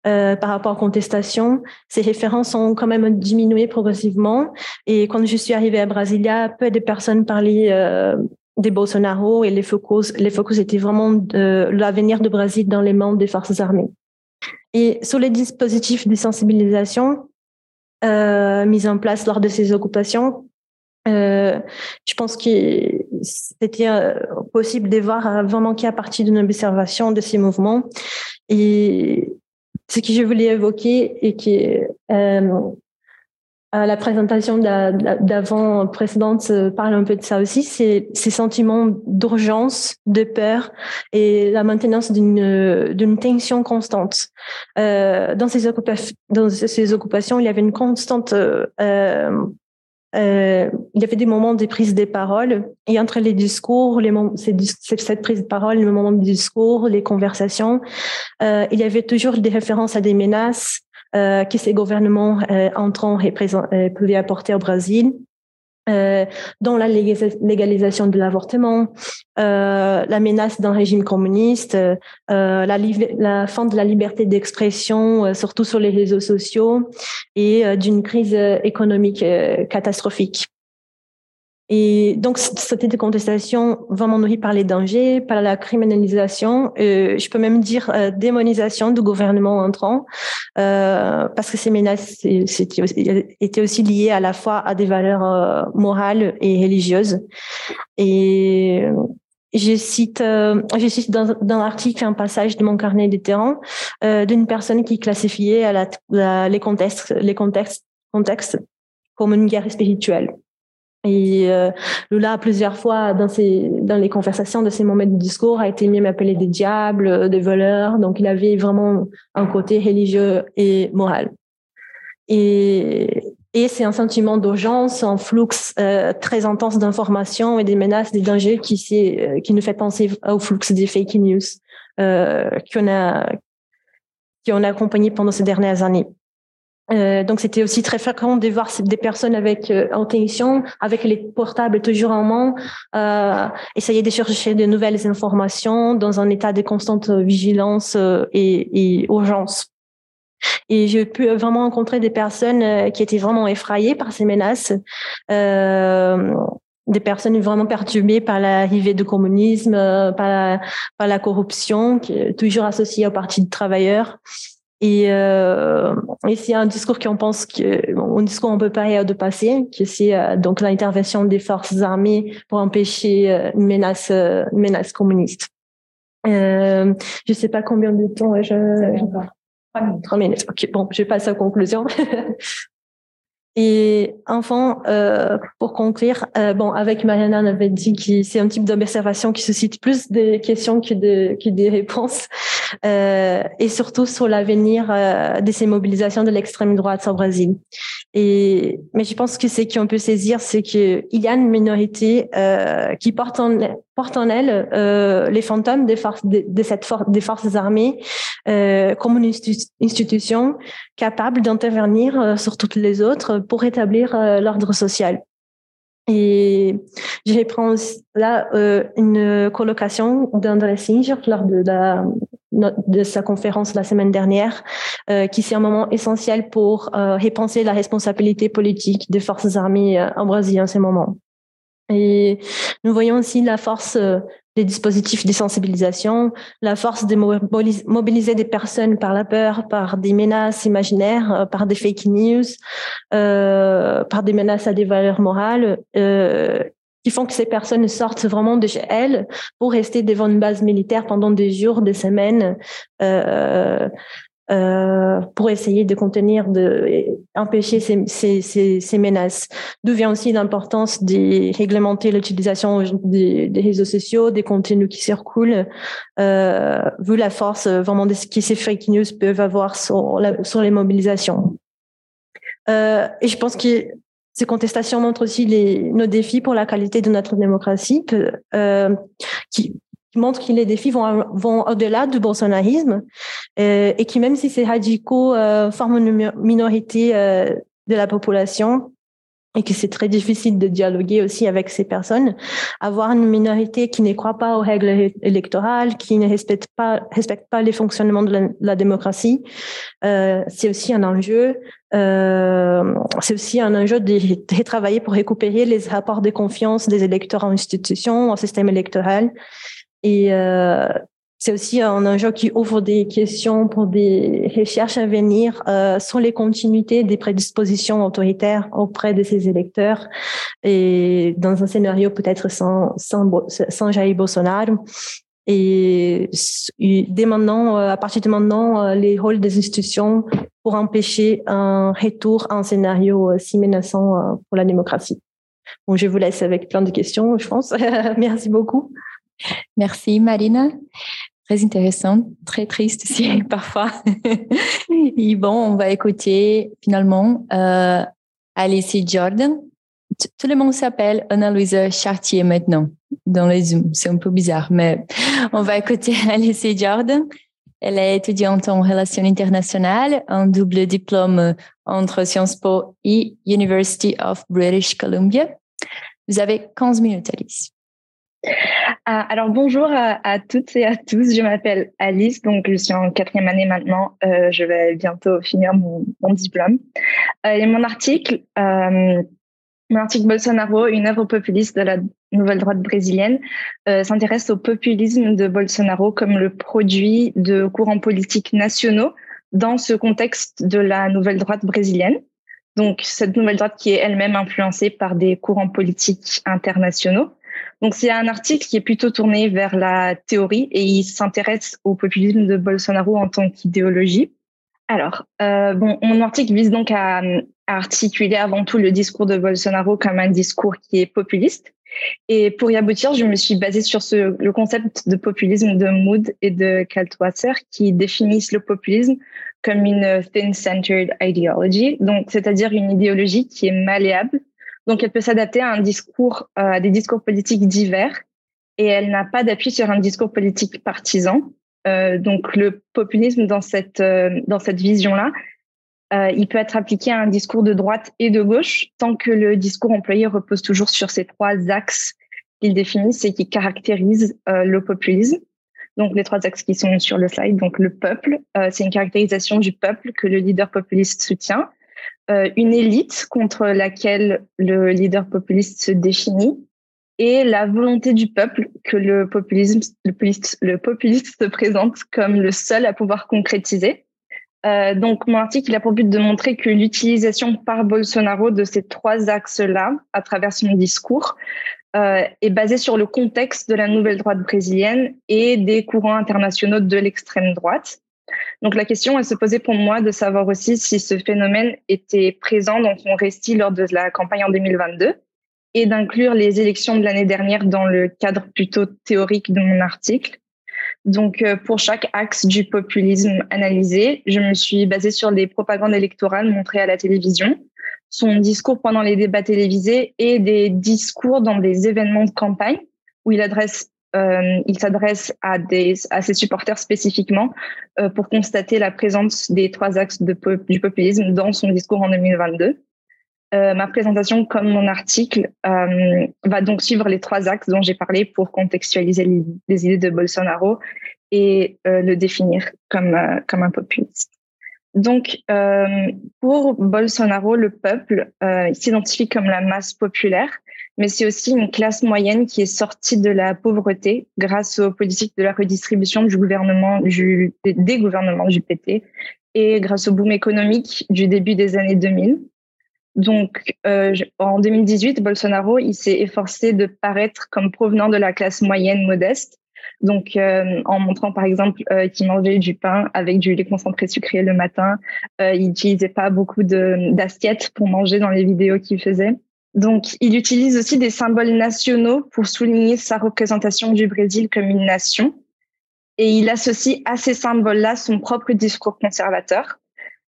[SPEAKER 4] euh, par rapport aux contestations, ces références ont quand même diminué progressivement. Et quand je suis arrivée à Brasilia, peu de personnes parlaient euh, des Bolsonaro et les focus, les focus étaient vraiment de l'avenir du Brésil dans les mains des forces armées. Et sur les dispositifs de sensibilisation euh, mis en place lors de ces occupations, euh, je pense que c'était euh, possible de voir vraiment qu'à partir d'une observation de ces mouvements. Et ce que je voulais évoquer et que euh, la présentation d'avant précédente parle un peu de ça aussi, c'est ces sentiments d'urgence, de peur et la maintenance d'une tension constante. Dans ces occupations, dans ces occupations, il y avait une constante euh, il y avait des moments de prise de parole et entre les discours, les cette prise de parole, le moment de discours, les conversations, euh, il y avait toujours des références à des menaces euh, que ces gouvernements euh, entrants euh, pouvaient apporter au Brésil. Euh, dont la légalisation de l'avortement, euh, la menace d'un régime communiste, euh, la, la, fin de la liberté d'expression, euh, surtout sur les réseaux sociaux, et d'une crise économique catastrophique. Et donc, c'était des contestations vraiment nourries par les dangers, par la criminalisation, euh, je peux même dire euh, démonisation du gouvernement entrant, euh, parce que ces menaces étaient aussi liées à la fois à des valeurs euh, morales et religieuses. Et je cite, euh, je cite dans, dans l'article un passage de mon carnet des terrains d'une personne qui classifiait à la, les contextes, les contextes, contextes comme une guerre spirituelle. Et euh, Lula, plusieurs fois, dans, ses, dans les conversations de ses moments de discours, a été même appelé des diables, euh, des voleurs. Donc, il avait vraiment un côté religieux et moral. Et, et c'est un sentiment d'urgence, un flux euh, très intense d'informations et des menaces, des dangers qui, euh, qui nous fait penser au flux des fake news euh, qu'on a, qu'on a accompagné pendant ces dernières années. Euh, donc c'était aussi très fréquent de voir des personnes avec euh, intention, avec les portables toujours en main, euh, essayer de chercher de nouvelles informations dans un état de constante vigilance euh, et, et, urgence. Et j'ai pu vraiment rencontrer des personnes euh, qui étaient vraiment effrayées par ces menaces, des personnes vraiment perturbées par l'arrivée du communisme, par la, par la corruption, toujours associée au Parti des travailleurs. Et, euh, et c'est un discours qu'on pense que, un discours un peu pareil de passé, que c'est euh, donc l'intervention des forces armées pour empêcher euh, une menace, euh, une menace communiste. Euh, je sais pas combien de temps je. Trois minutes. Trois minutes. Ok, bon, je passe aux conclusions. Et enfin, euh, pour conclure, euh, bon, avec Mariana, on avait dit que c'est un type d'observation qui suscite plus de questions que, de, que des réponses, euh, et surtout sur l'avenir euh, de ces mobilisations de l'extrême droite au Brésil. Et mais je pense que ce qu'on peut saisir, c'est qu'il y a une minorité euh, qui porte en porte en elle euh, les fantômes des forces des forces armées euh, comme une institution capable d'intervenir euh, sur toutes les autres pour rétablir l'ordre social. Et je reprends là une colocation d'André Singer lors de, sa conférence la semaine dernière, qui c'est un moment essentiel pour euh, repenser la responsabilité politique des forces armées en Brésil en ce moment. Et nous voyons aussi la force euh, des dispositifs de sensibilisation, la force de mobiliser des personnes par la peur, par des menaces imaginaires, euh, par des fake news, euh, par des menaces à des valeurs morales, qui font que ces personnes sortent vraiment de chez elles pour rester devant une base militaire pendant des jours, des semaines, euh, pour essayer de contenir, de empêcher ces, ces, ces, ces menaces. D'où vient aussi l'importance de réglementer l'utilisation des, réseaux sociaux, des contenus qui circulent, euh, vu la force vraiment de ce que ces fake news peuvent avoir sur, les mobilisations. Euh, et je pense que ces contestations montrent aussi nos défis pour la qualité de notre démocratie, euh, qui, qui montre que les défis vont, au-delà du bolsonarisme euh, et qui, même si ces radicaux euh, forment une minorité euh, de la population et que c'est très difficile de dialoguer aussi avec ces personnes, avoir une minorité qui ne croit pas aux règles électorales, qui ne respecte pas, respecte pas les fonctionnements de la, démocratie, c'est aussi un enjeu. C'est aussi un enjeu de, de travailler pour récupérer les rapports de confiance des électeurs en institutions, en système électoral et euh, c'est aussi un enjeu qui ouvre des questions pour des recherches à venir euh, sur les continuités des prédispositions autoritaires auprès de ces électeurs et dans un scénario peut-être sans, sans, Jair Bolsonaro. Et dès maintenant, euh, à partir de maintenant, les rôles des institutions pour empêcher un retour à un scénario si menaçant pour la démocratie. Bon, je vous laisse avec plein de questions, je pense. Merci beaucoup.
[SPEAKER 1] Merci Marina. Très intéressant, très triste aussi parfois. Et bon, on va écouter finalement euh, Alice Jordan. Tout le monde s'appelle Anna-Louise Chartier maintenant dans les Zoom. C'est un peu bizarre, mais on va écouter Alice Jordan. Elle est étudiante en relations internationales, un double diplôme entre Sciences Po et University of British Columbia. Vous avez 15 minutes, Alice.
[SPEAKER 5] Ah, alors bonjour à, toutes et à tous, je m'appelle Alice, donc je suis en quatrième année maintenant, euh, je vais bientôt finir mon, diplôme. Euh, et mon article, euh, mon article Bolsonaro, une œuvre populiste de la nouvelle droite brésilienne, s'intéresse au populisme de Bolsonaro comme le produit de courants politiques nationaux dans ce contexte de la nouvelle droite brésilienne. Donc cette nouvelle droite qui est elle-même influencée par des courants politiques internationaux. Donc c'est un article qui est plutôt tourné vers la théorie et il s'intéresse au populisme de Bolsonaro en tant qu'idéologie. Alors, euh, bon, mon article vise donc à, articuler avant tout le discours de Bolsonaro comme un discours qui est populiste. Et pour y aboutir, je me suis basée sur ce, le concept de populisme de Mood et de Kaltwasser qui définissent le populisme comme une thin-centered ideology, donc c'est-à-dire une idéologie qui est malléable, donc, elle peut s'adapter euh, à des discours politiques divers, et elle n'a pas d'appui sur un discours politique partisan. Euh, donc, le populisme dans cette euh, dans cette vision-là, il peut être appliqué à un discours de droite et de gauche, tant que le discours employé repose toujours sur ces trois axes qu'il définissent et qui caractérisent le populisme. Donc, les trois axes qui sont sur le slide. Donc, le peuple, c'est une caractérisation du peuple que le leader populiste soutient. Euh, une élite contre laquelle le leader populiste se définit et la volonté du peuple que le populisme, le, populiste, se présente comme le seul à pouvoir concrétiser. Euh, donc, mon article il a pour but de montrer que l'utilisation par Bolsonaro de ces trois axes-là, à travers son discours, euh, est basée sur le contexte de la nouvelle droite brésilienne et des courants internationaux de l'extrême droite. Donc la question, elle se posait pour moi de savoir aussi si ce phénomène était présent dans son récit lors de la campagne en 2022 et d'inclure les élections de l'année dernière dans le cadre plutôt théorique de mon article. Donc, euh, pour chaque axe du populisme analysé, je me suis basée sur les propagandes électorales montrées à la télévision, son discours pendant les débats télévisés et des discours dans des événements de campagne où il adresse euh, il s'adresse à, à ses supporters spécifiquement euh, pour constater la présence des trois axes du populisme dans son discours en 2022. Euh, ma présentation, comme mon article, va donc suivre les trois axes dont j'ai parlé pour contextualiser les, idées de Bolsonaro et le définir comme un populiste. Donc, pour Bolsonaro, le peuple s'identifie comme la masse populaire mais c'est aussi une classe moyenne qui est sortie de la pauvreté grâce aux politiques de la redistribution du gouvernement, du, des gouvernements du PT et grâce au boom économique du début des années 2000. Donc, euh, en 2018, Bolsonaro, il s'est efforcé de paraître comme provenant de la classe moyenne modeste. Donc, euh, en montrant par exemple euh, qu'il mangeait du pain avec du lait concentré sucré le matin, il n'utilisait pas beaucoup d'assiettes pour manger dans les vidéos qu'il faisait. Donc, il utilise aussi des symboles nationaux pour souligner sa représentation du Brésil comme une nation. Et il associe à ces symboles-là son propre discours conservateur.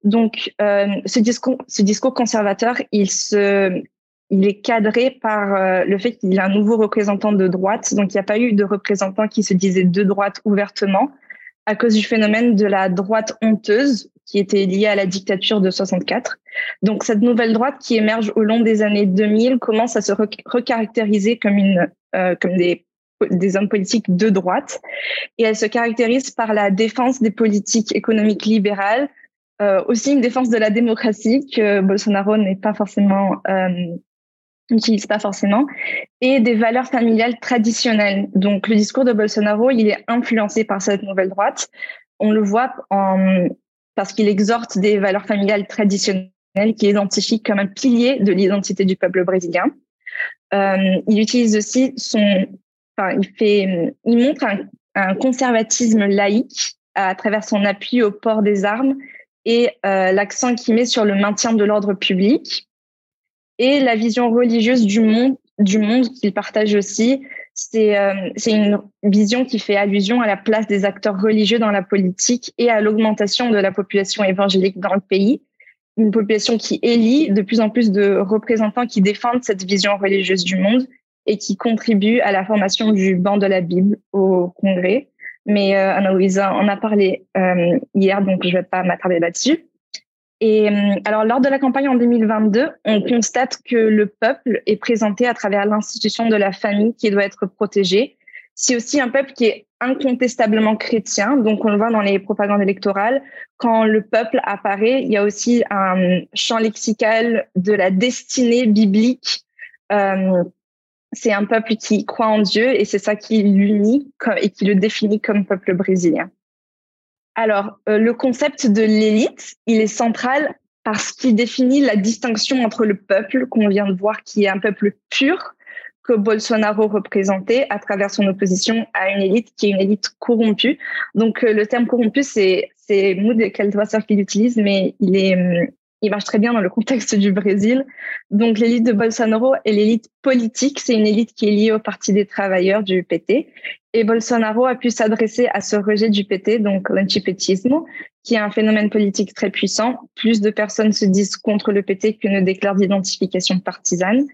[SPEAKER 5] Donc, euh, ce, discours, ce discours conservateur, il, se, il est cadré par euh, le fait qu'il a un nouveau représentant de droite. Donc, il n'y a pas eu de représentant qui se disait de droite ouvertement à cause du phénomène de la droite honteuse qui était liée à la dictature de 64. Donc cette nouvelle droite qui émerge au long des années 2000 commence à se recaractériser comme une euh, comme des des hommes politiques de droite et elle se caractérise par la défense des politiques économiques libérales, euh, aussi une défense de la démocratie que Bolsonaro n'est pas forcément euh, n'utilise pas forcément, et des valeurs familiales traditionnelles. Donc le discours de Bolsonaro, il est influencé par cette nouvelle droite. On le voit en, parce qu'il exhorte des valeurs familiales traditionnelles qui identifient comme un pilier de l'identité du peuple brésilien. Euh, il utilise aussi son, enfin, il fait, il montre un, un, conservatisme laïque à travers son appui au port des armes et euh, l'accent qu'il met sur le maintien de l'ordre public et la vision religieuse du monde, du monde qu'il partage aussi. C'est euh, une vision qui fait allusion à la place des acteurs religieux dans la politique et à l'augmentation de la population évangélique dans le pays. Une population qui élit de plus en plus de représentants qui défendent cette vision religieuse du monde et qui contribuent à la formation du banc de la Bible au Congrès. Mais euh, Anna-Louisa en a parlé euh, hier, donc je ne vais pas m'attarder là-dessus. Et alors, lors de la campagne en 2022, on constate que le peuple est présenté à travers l'institution de la famille qui doit être protégée. C'est aussi un peuple qui est incontestablement chrétien. Donc, on le voit dans les propagandes électorales. Quand le peuple apparaît, il y a aussi un champ lexical de la destinée biblique. Euh, c'est un peuple qui croit en Dieu et c'est ça qui l'unit et qui le définit comme peuple brésilien. Alors, euh, le concept de l'élite, il est central parce qu'il définit la distinction entre le peuple qu'on vient de voir, qui est un peuple pur, que Bolsonaro représentait à travers son opposition à une élite qui est une élite corrompue. Donc, euh, le terme corrompu, c'est Mood Keldwasser qu'il utilise, mais il est hum, il marche très bien dans le contexte du Brésil. Donc, l'élite de Bolsonaro est l'élite politique. C'est une élite qui est liée au Parti des travailleurs du PT. Et Bolsonaro a pu s'adresser à ce rejet du PT, donc l'antipetisme, qui est un phénomène politique très puissant. Plus de personnes se disent contre le PT que ne déclarent d'identification partisane.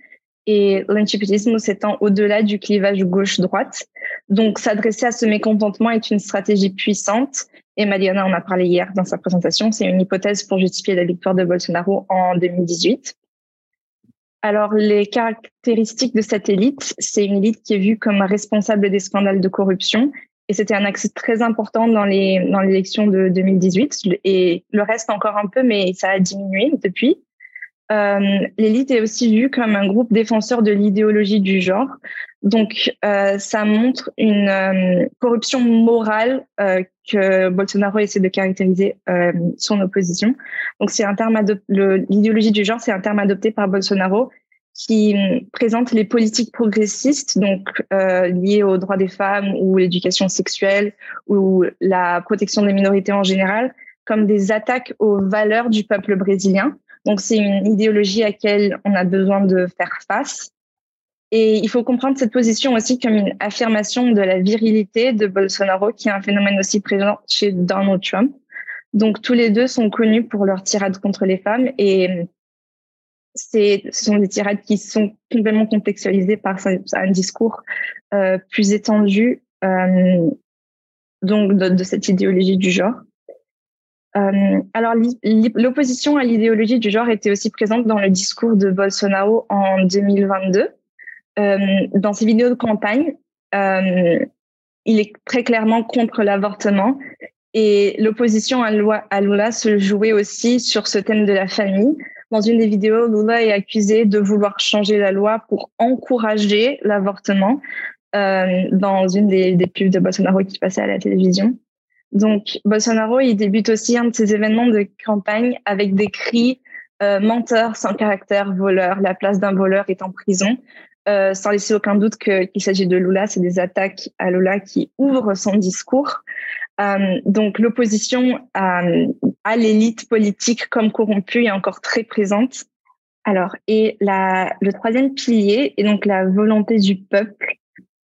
[SPEAKER 5] Et l'antipetisme s'étend au-delà du clivage gauche-droite. Donc, s'adresser à ce mécontentement est une stratégie puissante et Mariana en a parlé hier dans sa présentation. C'est une hypothèse pour justifier la victoire de Bolsonaro en 2018. Alors, les caractéristiques de cette élite, c'est une élite qui est vue comme responsable des scandales de corruption. Et c'était un axe très important dans les dans l'élection de 2018. Et le reste encore un peu, mais ça a diminué depuis. Euh, l'élite est aussi vue comme un groupe défenseur de l'idéologie du genre. Donc, euh, ça montre une euh, corruption morale que Bolsonaro essaie de caractériser son opposition. Donc, c'est un terme l'idéologie du genre, c'est un terme adopté par Bolsonaro qui présente les politiques progressistes, donc liées aux droits des femmes ou l'éducation sexuelle ou la protection des minorités en général, comme des attaques aux valeurs du peuple brésilien. Donc, c'est une idéologie à laquelle on a besoin de faire face. Et il faut comprendre cette position aussi comme une affirmation de la virilité de Bolsonaro, qui est un phénomène aussi présent chez Donald Trump. Donc, tous les deux sont connus pour leur tirade contre les femmes et ce sont des tirades qui sont complètement contextualisées par un discours euh, plus étendu euh, donc de, cette idéologie du genre. Euh, alors, l'opposition à l'idéologie du genre était aussi présente dans le discours de Bolsonaro en 2022. Euh, dans ses vidéos de campagne, euh, il est très clairement contre l'avortement et l'opposition à, Lula se jouait aussi sur ce thème de la famille. Dans une des vidéos, Lula est accusé de vouloir changer la loi pour encourager l'avortement dans une des, des pubs de Bolsonaro qui passait à la télévision. Donc, Bolsonaro, il débute aussi un de ses événements de campagne avec des cris euh, menteur sans caractère, voleur, la place d'un voleur est en prison, euh, sans laisser aucun doute qu'il s'agit de Lula. C'est des attaques à Lula qui ouvrent son discours. Euh, donc, l'opposition à, à l'élite politique comme corrompue est encore très présente. Alors, et la, le troisième pilier est donc la volonté du peuple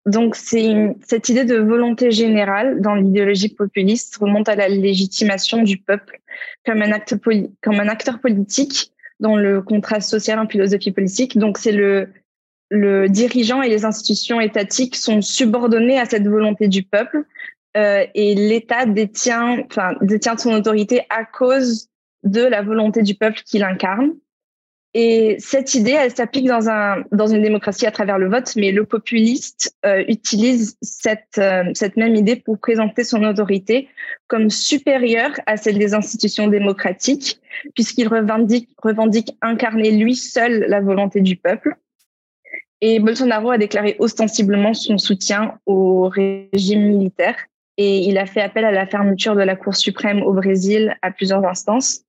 [SPEAKER 5] donc, c'est cette idée de volonté générale dans l'idéologie populiste remonte à la légitimation du peuple comme un, acte comme un acteur politique dans le contrat social en philosophie politique. Donc, c'est le, le dirigeant et les institutions étatiques sont subordonnés à cette volonté du peuple euh, et l'État détient, enfin, détient son autorité à cause de la volonté du peuple qu'il incarne. Et cette idée, elle s'applique dans, un, dans une démocratie à travers le vote, mais le populiste euh, utilise cette, euh, cette même idée pour présenter son autorité comme supérieure à celle des institutions démocratiques, puisqu'il revendique, revendique incarner lui seul la volonté du peuple. Et Bolsonaro a déclaré ostensiblement son soutien au régime militaire et il a fait appel à la fermeture de la Cour suprême au Brésil à plusieurs instances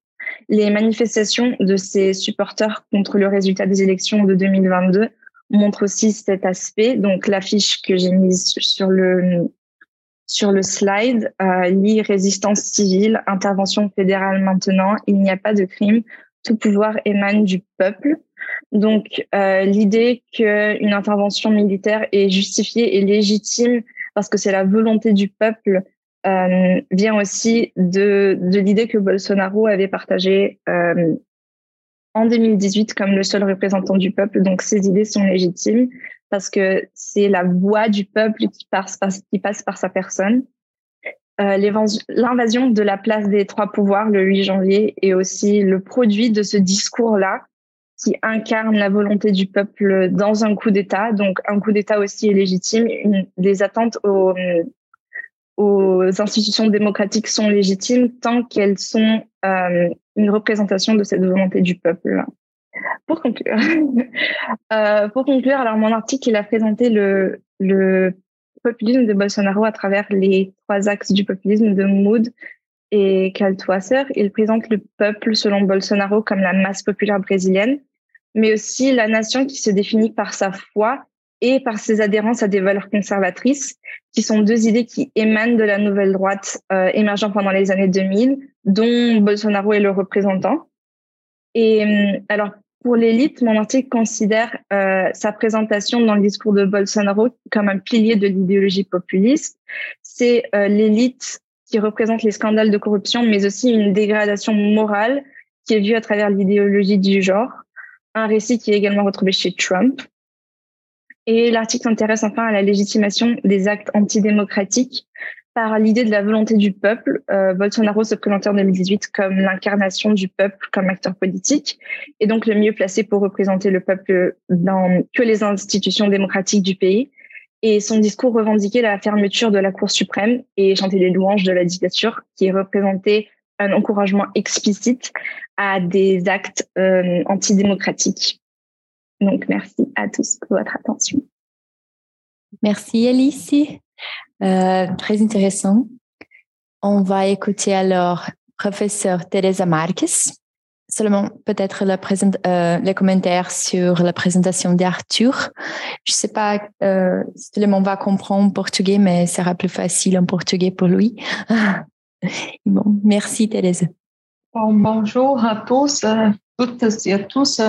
[SPEAKER 5] les manifestations de ses supporters contre le résultat des élections de 2022 montrent aussi cet aspect. Donc, l'affiche que j'ai mise sur le, sur le slide euh, lit résistance civile, intervention fédérale maintenant, il n'y a pas de crime, tout pouvoir émane du peuple. Donc, euh, l'idée qu'une intervention militaire est justifiée et légitime parce que c'est la volonté du peuple euh, vient aussi de, de l'idée que Bolsonaro avait partagée euh, en 2018 comme le seul représentant du peuple. Donc ces idées sont légitimes parce que c'est la voix du peuple qui passe, par, qui passe par sa personne. l'invasion de la place des trois pouvoirs le 8 janvier est aussi le produit de ce discours-là qui incarne la volonté du peuple dans un coup d'État. Donc un coup d'État aussi est légitime. Une, des attentes aux, aux institutions démocratiques sont légitimes tant qu'elles sont euh, une représentation de cette volonté du peuple. Pour conclure, euh, pour conclure, alors mon article il a présenté le, le populisme de Bolsonaro à travers les trois axes du populisme de Mood et Kaltwasser. Il présente le peuple selon Bolsonaro comme la masse populaire brésilienne, mais aussi la nation qui se définit par sa foi et par ses adhérences à des valeurs conservatrices, qui sont deux idées qui émanent de la nouvelle droite euh, émergeant pendant les années 2000, dont Bolsonaro est le représentant. Et euh, alors, pour l'élite, mon article considère euh, sa présentation dans le discours de Bolsonaro comme un pilier de l'idéologie populiste. C'est euh, l'élite qui représente les scandales de corruption, mais aussi une dégradation morale qui est vue à travers l'idéologie du genre. Un récit qui est également retrouvé chez Trump. Et l'article s'intéresse enfin à la légitimation des actes antidémocratiques par l'idée de la volonté du peuple. Euh, Bolsonaro se présentait en 2018 comme l'incarnation du peuple comme acteur politique et donc le mieux placé pour représenter le peuple dans que les institutions démocratiques du pays. Et son discours revendiquait la fermeture de la Cour suprême et chantait les louanges de la dictature qui représentait un encouragement explicite à des actes euh, antidémocratiques. Donc, merci à tous pour votre attention.
[SPEAKER 1] Merci, Alice. Euh, très intéressant. On va écouter alors professeur Teresa Marques. Seulement peut-être le, euh, les commentaires sur la présentation d'Arthur. Je ne sais pas euh, si tout le monde va comprendre portugais, mais ça sera plus facile en portugais pour lui. bon, merci Teresa.
[SPEAKER 6] bonjour à tous, toutes et à tous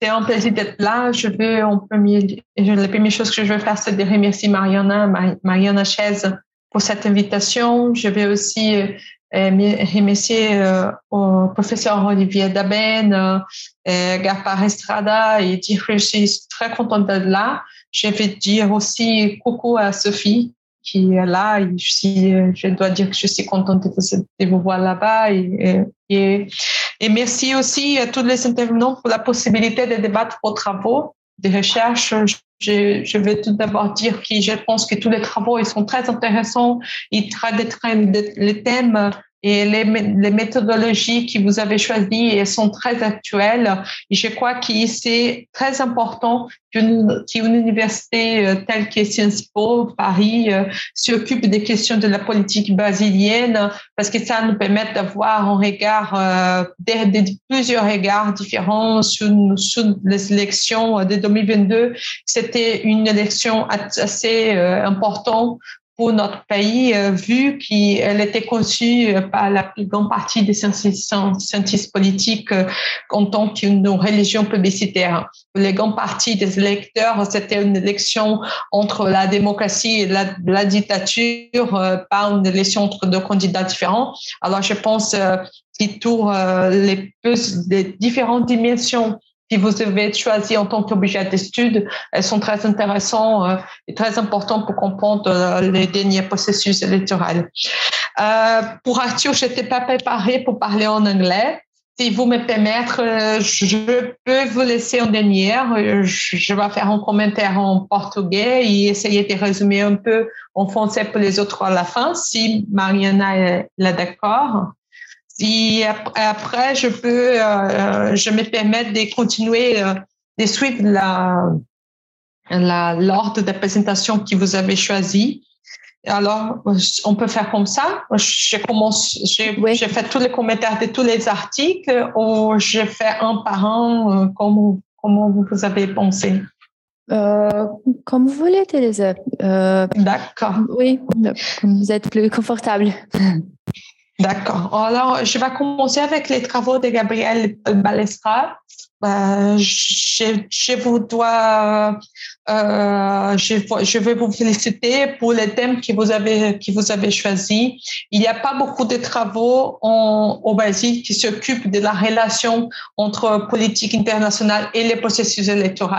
[SPEAKER 6] c'est un plaisir d'être là. Je veux en premier, la première chose que je veux faire, c'est de remercier Mariana, Mariana Chaise pour cette invitation. Je vais aussi euh, remercier euh, au professeur Olivier Daben, euh, Gaspar Estrada et dire que je suis très contente d'être là. Je vais dire aussi coucou à Sophie qui est là. Et je, dois dire que je suis contente de vous voir là-bas. Et, et, merci aussi à tous les intervenants pour la possibilité de débattre vos travaux de recherche. Je, je vais tout d'abord dire que je pense que tous les travaux sont très intéressants. Ils traitent les thèmes et les, méthodologies que vous avez choisies sont très actuelles. Je crois que c'est très important qu'une université euh, telle que Sciences Po Paris euh, s'occupe des questions de la politique brésilienne parce que ça nous permet d'avoir un regard, euh, plusieurs regards différents sur, les élections de 2022. C'était une élection assez importante pour notre pays, euh, vu qu'elle était conçue euh, par la plus grande partie des scientifiques politiques euh, en tant qu'une religion publicitaire. Pour les grandes parties des électeurs, c'était une élection entre la démocratie et la, la dictature, pas une élection entre deux candidats différents. Alors, je pense que tous les, les différentes dimensions si vous devez choisir en tant qu'objet d'étude, elles sont très intéressantes euh, et très importantes pour comprendre euh, les derniers processus électoraux. Euh, pour Arthur, je n'étais pas préparée pour parler en anglais. Si vous me permettez, je peux vous laisser en dernière. Je vais faire un commentaire en portugais et essayer de résumer un peu en français pour les autres à la fin, si Mariana est d'accord. Et après, je peux, euh, je me permettre de continuer, euh, de suivre la, la, l'ordre de présentation que vous avez choisi. Alors, on peut faire comme ça. Je commence, j'ai, j'ai fait tous les commentaires de tous les articles ou je fais un par un, euh, comme, comment vous avez pensé?
[SPEAKER 1] Euh, comme vous voulez, Thérèse.
[SPEAKER 6] Euh, D'accord.
[SPEAKER 1] Oui, comme vous êtes plus confortable.
[SPEAKER 6] D'accord. Alors, je vais commencer avec les travaux de Gabriel Balestra. euh, je, je, vous dois, euh, je, je vais vous féliciter pour les thèmes que vous avez que vous avez choisis. Il n'y a pas beaucoup de travaux en, au Brésil qui s'occupent de la relation entre politique internationale et les processus électoraux.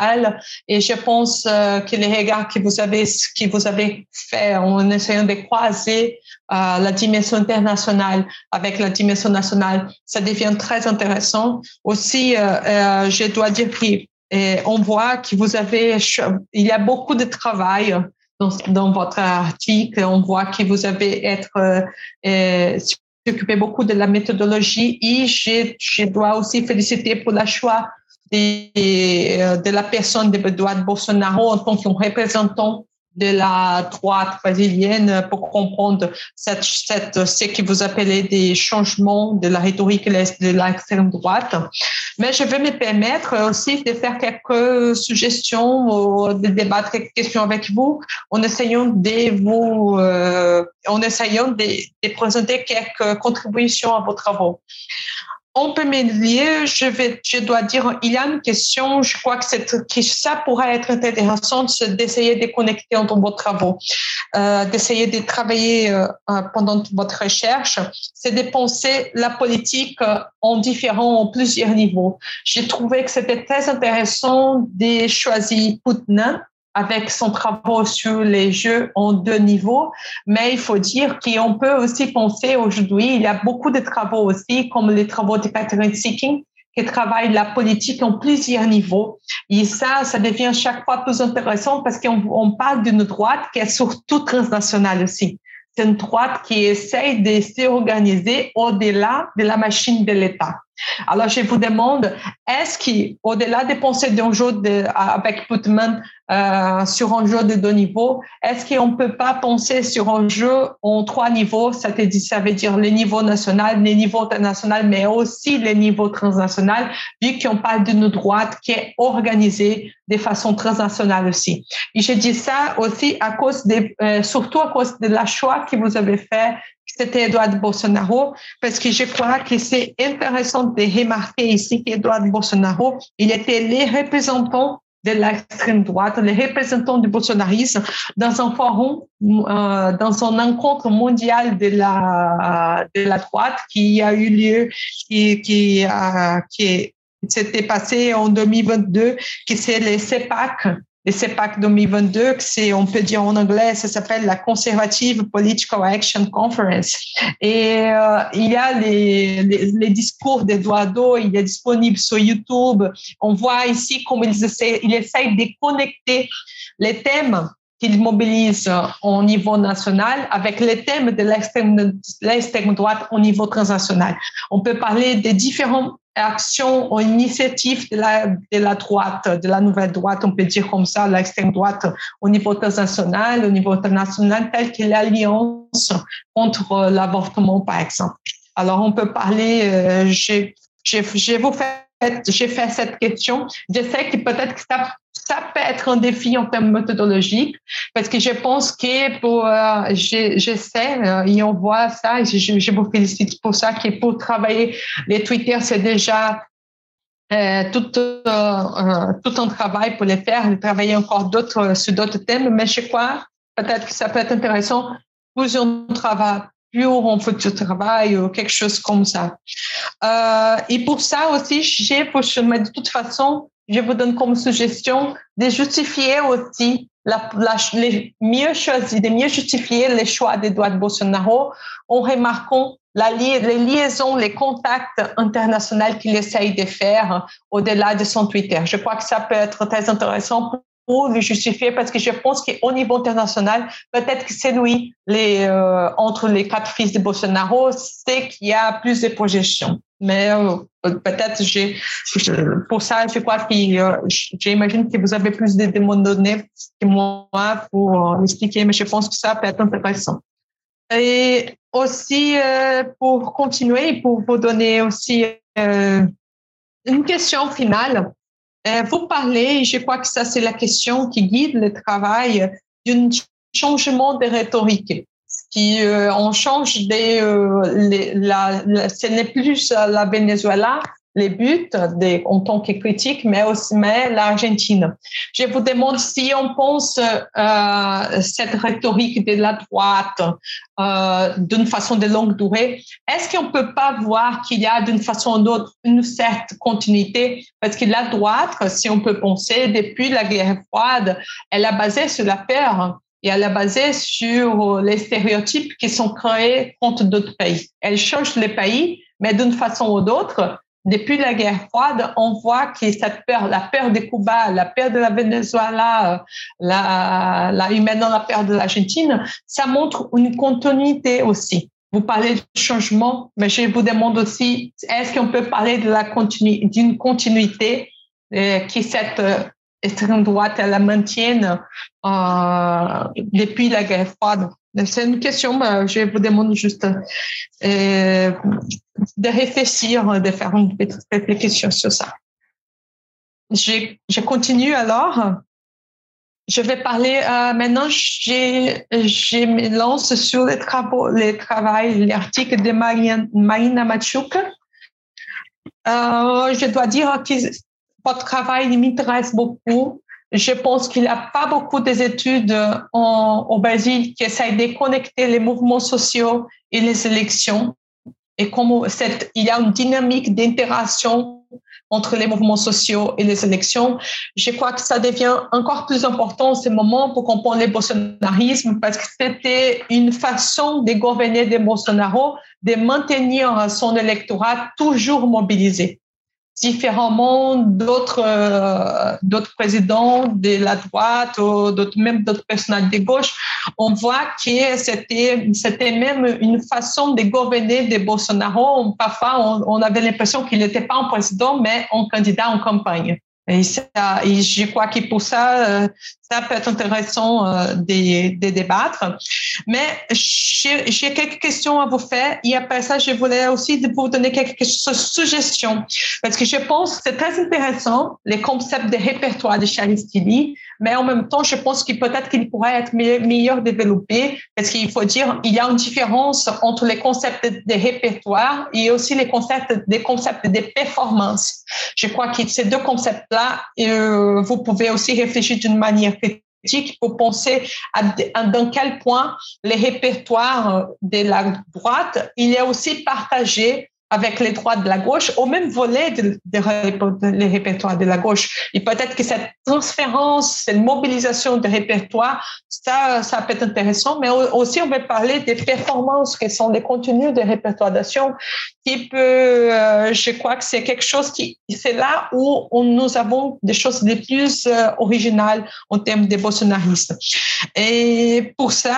[SPEAKER 6] Et je pense euh, que les regards que vous avez que vous avez fait en essayant de croiser la dimension internationale avec la dimension nationale, ça devient très intéressant. Aussi, euh, euh je dois dire qu'on voit que vous avez, il y a beaucoup de travail dans, votre article. On voit que vous avez être euh, occupé beaucoup de la méthodologie et je, je dois aussi féliciter pour le choix de, de la personne de Eduardo Bolsonaro en tant que représentant de la droite brésilienne pour comprendre cette, ce que vous appelez des changements de la rhétorique de l'extrême droite. Mais je vais me permettre aussi de faire quelques suggestions ou de débattre quelques questions avec vous en essayant de vous, euh, en essayant de présenter quelques contributions à vos travaux en premier lieu, je, vais, je dois dire, il y a une question, je crois que, que ça pourrait être intéressant d'essayer de connecter entre vos travaux, euh, d'essayer de travailler euh, pendant votre recherche, c'est de penser la politique en différents, en plusieurs niveaux. J'ai trouvé que c'était très intéressant de choisir Poutine avec son travail sur les jeux en deux niveaux, mais il faut dire qu'on peut aussi penser aujourd'hui, il y a beaucoup de travaux aussi, comme les travaux de Catherine Seeking, qui travaillent la politique en plusieurs niveaux. Et ça, ça devient chaque fois plus intéressant parce qu'on parle d'une droite qui est surtout transnationale aussi. C'est une droite qui essaye de s'organiser au-delà de la machine de l'État. Alors, je vous demande, est-ce qu'au-delà de penser d'un de, avec Putman euh, sur un jeu de deux niveaux, est-ce qu'on ne peut pas penser sur un jeu en trois niveaux, ça, ça veut dire le niveau national, le niveau international, mais aussi le niveau transnational, vu qu'on parle d'une droite qui est organisée de façon transnationale aussi. Et je dis ça aussi à cause de, euh, surtout à cause de la choix que vous avez fait c'était Eduardo Bolsonaro, parce que je crois que c'est intéressant de remarquer ici qu'Eduardo Bolsonaro, il était le représentant de l'extrême droite, le représentant du bolsonarisme dans un forum, euh, dans un encontre mondial de la, de la droite qui a eu lieu, qui, qui, euh, qui s'était passé en 2022, qui c'est le CEPAC, et CEPAC 2022, c'est, on peut dire en anglais, ça s'appelle la Conservative Political Action Conference. Et euh, il y a les, les, les discours d'Eduardo, il est disponible sur YouTube. On voit ici comment il essaie, il essaie de connecter les thèmes qu'il mobilise au niveau national avec les thèmes de l'extrême droite au niveau transnational. On peut parler des différents action ou initiative de la, de la droite, de la nouvelle droite, on peut dire comme ça, l'extrême droite au niveau international, au niveau international, telle que l'alliance contre l'avortement, par exemple. Alors, on peut parler, euh, je vous fais j'ai fait cette question. Je sais que peut-être que ça ça peut être un défi en termes méthodologiques parce que je pense que pour, euh, j'essaie euh, et on voit ça et je, je, vous félicite pour ça que pour travailler les Twitter, c'est déjà euh, tout, euh, tout un travail pour les faire, et travailler encore d'autres sur d'autres thèmes, mais je crois peut-être que ça peut être intéressant pour un travail en futur travail ou quelque chose comme ça. Et pour ça aussi, j'ai, mais de toute façon, je vous donne comme suggestion de justifier aussi la, la, les mieux choisir, de mieux justifier les choix d'Edouard Bolsonaro en remarquant la, les liaisons, les contacts internationaux qu'il essaye de faire au-delà de son Twitter. Je crois que ça peut être très intéressant pour le justifier parce que je pense qu'au niveau international, peut-être que c'est lui, les, euh, entre les quatre fils de Bolsonaro, c'est qu'il y a plus de projections. Mais euh, peut-être, j'ai, pour ça, je crois que euh, j'imagine que vous avez plus de données que moi pour expliquer, mais je pense que ça peut être intéressant. Et aussi, pour continuer, pour vous donner aussi une question finale, euh, vous parlez, je crois que ça c'est la question qui guide le travail, d'un changement de rhétorique. Qui, euh, on change de, euh, la, ce n'est plus la Venezuela, les buts en tant que critique, mais aussi mais l'Argentine. Je vous demande si on pense euh, cette rhétorique de la droite euh, d'une façon de longue durée, est-ce qu'on peut pas voir qu'il y a d'une façon ou d'autre une certaine continuité? Parce que la droite, si on peut penser, depuis la guerre froide, elle a basé sur la peur et elle est basée sur les stéréotypes qui sont créés contre d'autres pays. Elle change les pays, mais d'une façon ou d'autre, depuis la guerre froide, on voit que cette peur, la peur de Cuba, la peur de la Venezuela, la, la, maintenant la peur de l'Argentine, ça montre une continuité aussi. Vous parlez de changement, mais je vous demande aussi, est-ce qu'on peut parler de la d'une continuité euh, qui cette euh, extrême droite, elle la maintienne euh, depuis la guerre froide? C'est une question, je vous demande juste euh, de réfléchir, de faire une petite réflexion sur ça. Je, je continue alors. Je vais parler euh, maintenant. Je, je me lance sur les travaux, les travaux, l'article de Marina Machouk. Je dois dire que votre travail m'intéresse beaucoup. Je pense qu'il n'y a pas beaucoup d'études au Brésil qui essayent de connecter les mouvements sociaux et les élections. Et comme il y a une dynamique d'interaction entre les mouvements sociaux et les élections. Je crois que ça devient encore plus important en ce moment pour comprendre le bolsonarisme parce que c'était une façon de gouverner de Bolsonaro de maintenir son électorat toujours mobilisé différemment d'autres euh, d'autres présidents de la droite ou même d'autres personnalités de gauche on voit que c'était c'était même une façon de gouverner de Bolsonaro. Parfois on, on avait l'impression qu'il n'était pas un président mais un candidat en campagne. Et, ça, et je crois que pour ça, euh, ça peut être intéressant euh, de, débattre. Mais j'ai quelques questions à vous faire. Et après ça, je voulais aussi vous donner quelques suggestions. Parce que je pense que c'est très intéressant, les concepts de répertoire de Charles Tilly. Mais en même temps, je pense qu'il peut-être qu'il pourrait être meilleur développé. Parce qu'il faut dire, il y a une différence entre les concepts de répertoire et aussi les concepts, des concepts de performance. Je crois que ces deux concepts là, euh, vous pouvez aussi réfléchir d'une manière pour penser à, dans quel point les répertoires de la droite, il est aussi partagé avec les droits de la gauche au même volet des de, répertoires de la gauche. Et peut-être que cette transférence, cette mobilisation des répertoires, ça, ça peut être intéressant, mais aussi on va parler des performances qui sont les contenus des répertoires d'action qui peut, euh, je crois que c'est quelque chose qui, c'est là où on, nous avons des choses les plus euh, originales en termes de bolsonaristes. Et pour ça,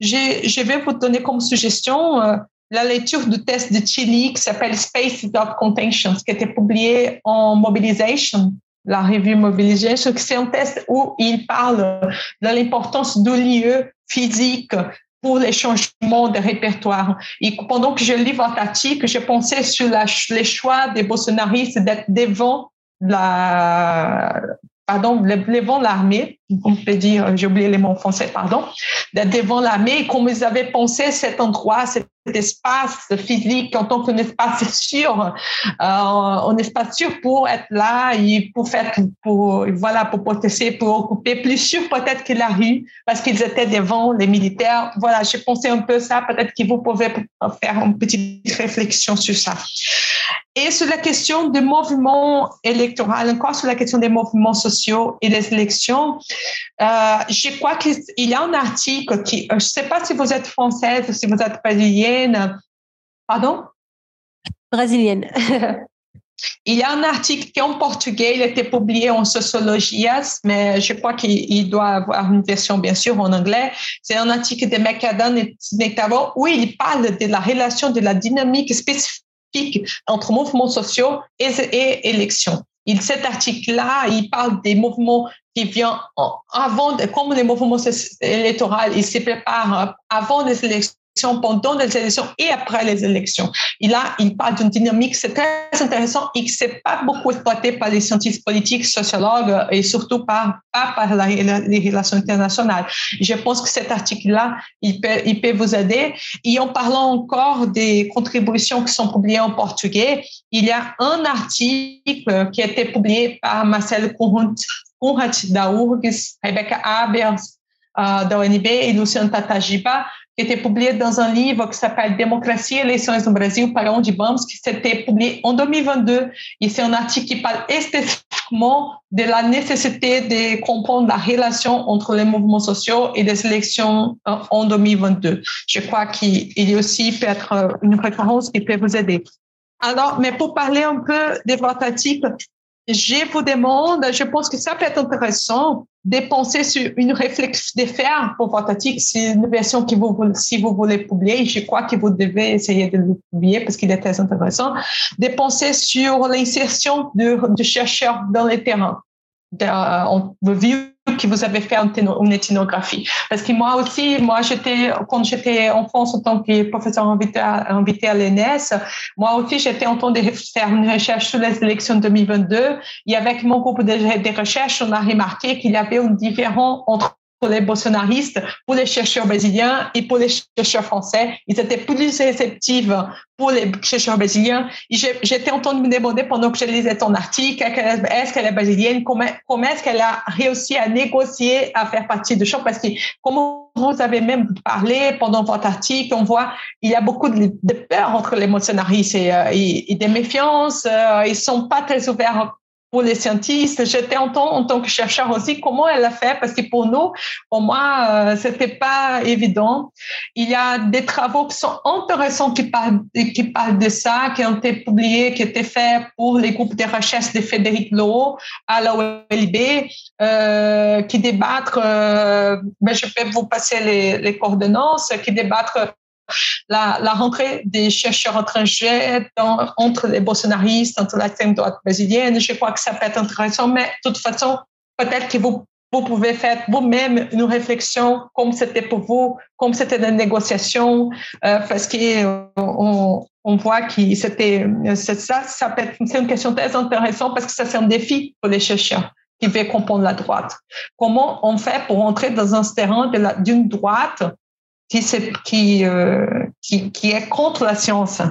[SPEAKER 6] je vais vous donner comme suggestion euh, la lecture du test de Chili qui s'appelle Space of Contention, qui a été publié en Mobilization, la revue Mobilization, c'est un test où il parle de l'importance du lieu physique pour les changements de répertoire. Et pendant que je lis votre article, je pensais sur la, les choix des bolsonaristes d'être devant l'armée, on peut dire, j'ai oublié les mots français, pardon, d'être devant l'armée, comme ils avaient pensé cet endroit, cet espace physique en tant qu'un espace sûr, euh, un espace sûr pour être là pour faire, pour, voilà, pour protéger, pour occuper plus sûr peut-être que la rue, parce qu'ils étaient devant les militaires. Voilà, j'ai pensé un peu ça, peut-être que vous pouvez faire une petite réflexion sur ça. Et sur la question des mouvements électoraux, encore sur la question des mouvements sociaux et des élections, euh, je crois qu'il y a un article qui, je ne sais pas si vous êtes française, si vous êtes brésilienne. Pardon?
[SPEAKER 4] Brésilienne.
[SPEAKER 6] Il y a un article qui est en portugais, il a été publié en sociologie, mais je crois qu'il doit avoir une version, bien sûr, en anglais. C'est un article de McAdam et Nectavo où il parle de la relation, de la dynamique spécifique entre mouvements sociaux et, et élections. Il, cet article-là, il parle des mouvements qui viennent avant, comme les mouvements électoraux, ils se préparent avant les élections pendant les élections et après les élections. Et là, il parle d'une dynamique, c'est très intéressant et que c'est pas beaucoup exploité par les scientifiques politiques, sociologues et surtout par, pas par les relations internationales. Je pense que cet article-là, il peut, vous aider. Et en parlant encore des contributions qui sont publiées en portugais, il y a un article qui a été publié par Marcelo Conrad da URGS, Rebecca Abers, uh, da et Luciano Tatagiba, qui était publié dans un livre qui s'appelle Démocratie et élections au Brésil, para onde vamos, qui s'était publié en 2022. Et c'est un article qui parle spécifiquement de la nécessité de comprendre la relation entre les mouvements sociaux et les élections en 2022. Je crois qu'il y a aussi peut-être une référence qui peut vous aider. Alors, mais pour parler un peu de votre article, je vous demande, je pense que ça peut être intéressant de penser sur une réflexion, de faire pour votre article, c'est une version que vous, si vous voulez publier, je crois que vous devez essayer de le publier parce qu'il est très intéressant, de penser sur l'insertion de, de chercheurs dans les terrains. De, on vu que vous avez fait une ethnographie. Parce que moi aussi, moi, j'étais, quand j'étais en France en tant que professeur invité à, invité l'ENS, moi aussi, j'étais en train de faire une recherche sur les élections 2022. Et avec mon groupe de, recherche, on a remarqué qu'il y avait un différent entre pour les bolsonaristes, pour les chercheurs brésiliens et pour les chercheurs français. Ils étaient plus réceptifs pour les chercheurs brésiliens. J'étais en train de me demander pendant que je lisais ton article, est-ce qu'elle est brésilienne, comment, comment est-ce qu'elle a réussi à négocier, à faire partie de champ, parce que comme vous avez même parlé pendant votre article, on voit il y a beaucoup de, peur entre les bolsonaristes et, euh, et, des méfiances. Euh, ils sont pas très ouverts pour les scientifiques. J'étais en en tant que chercheur aussi, comment elle a fait, parce que pour nous, pour moi, euh, c'était pas évident. Il y a des travaux qui sont intéressants qui parlent, qui parlent de ça, qui ont été publiés, qui étaient faits pour les groupes de recherche de Frédéric Lowe à la OLB, euh, qui débattent, euh, ben, je peux vous passer les, les coordonnées, qui débattent la, la, rentrée des chercheurs étrangers entre les bolsonaristes, entre l'extrême droite brésilienne. Je crois que ça peut être intéressant, mais de toute façon, peut-être que vous, vous pouvez faire vous-même une réflexion comme c'était pour vous, comme c'était des négociations, euh, parce qu'on on, on voit que c'était ça, ça peut être c'est une question très intéressante parce que ça c'est un défi pour les chercheurs qui veulent comprendre la droite. Comment on fait pour entrer dans un terrain d'une droite euh, qui, est contre la science,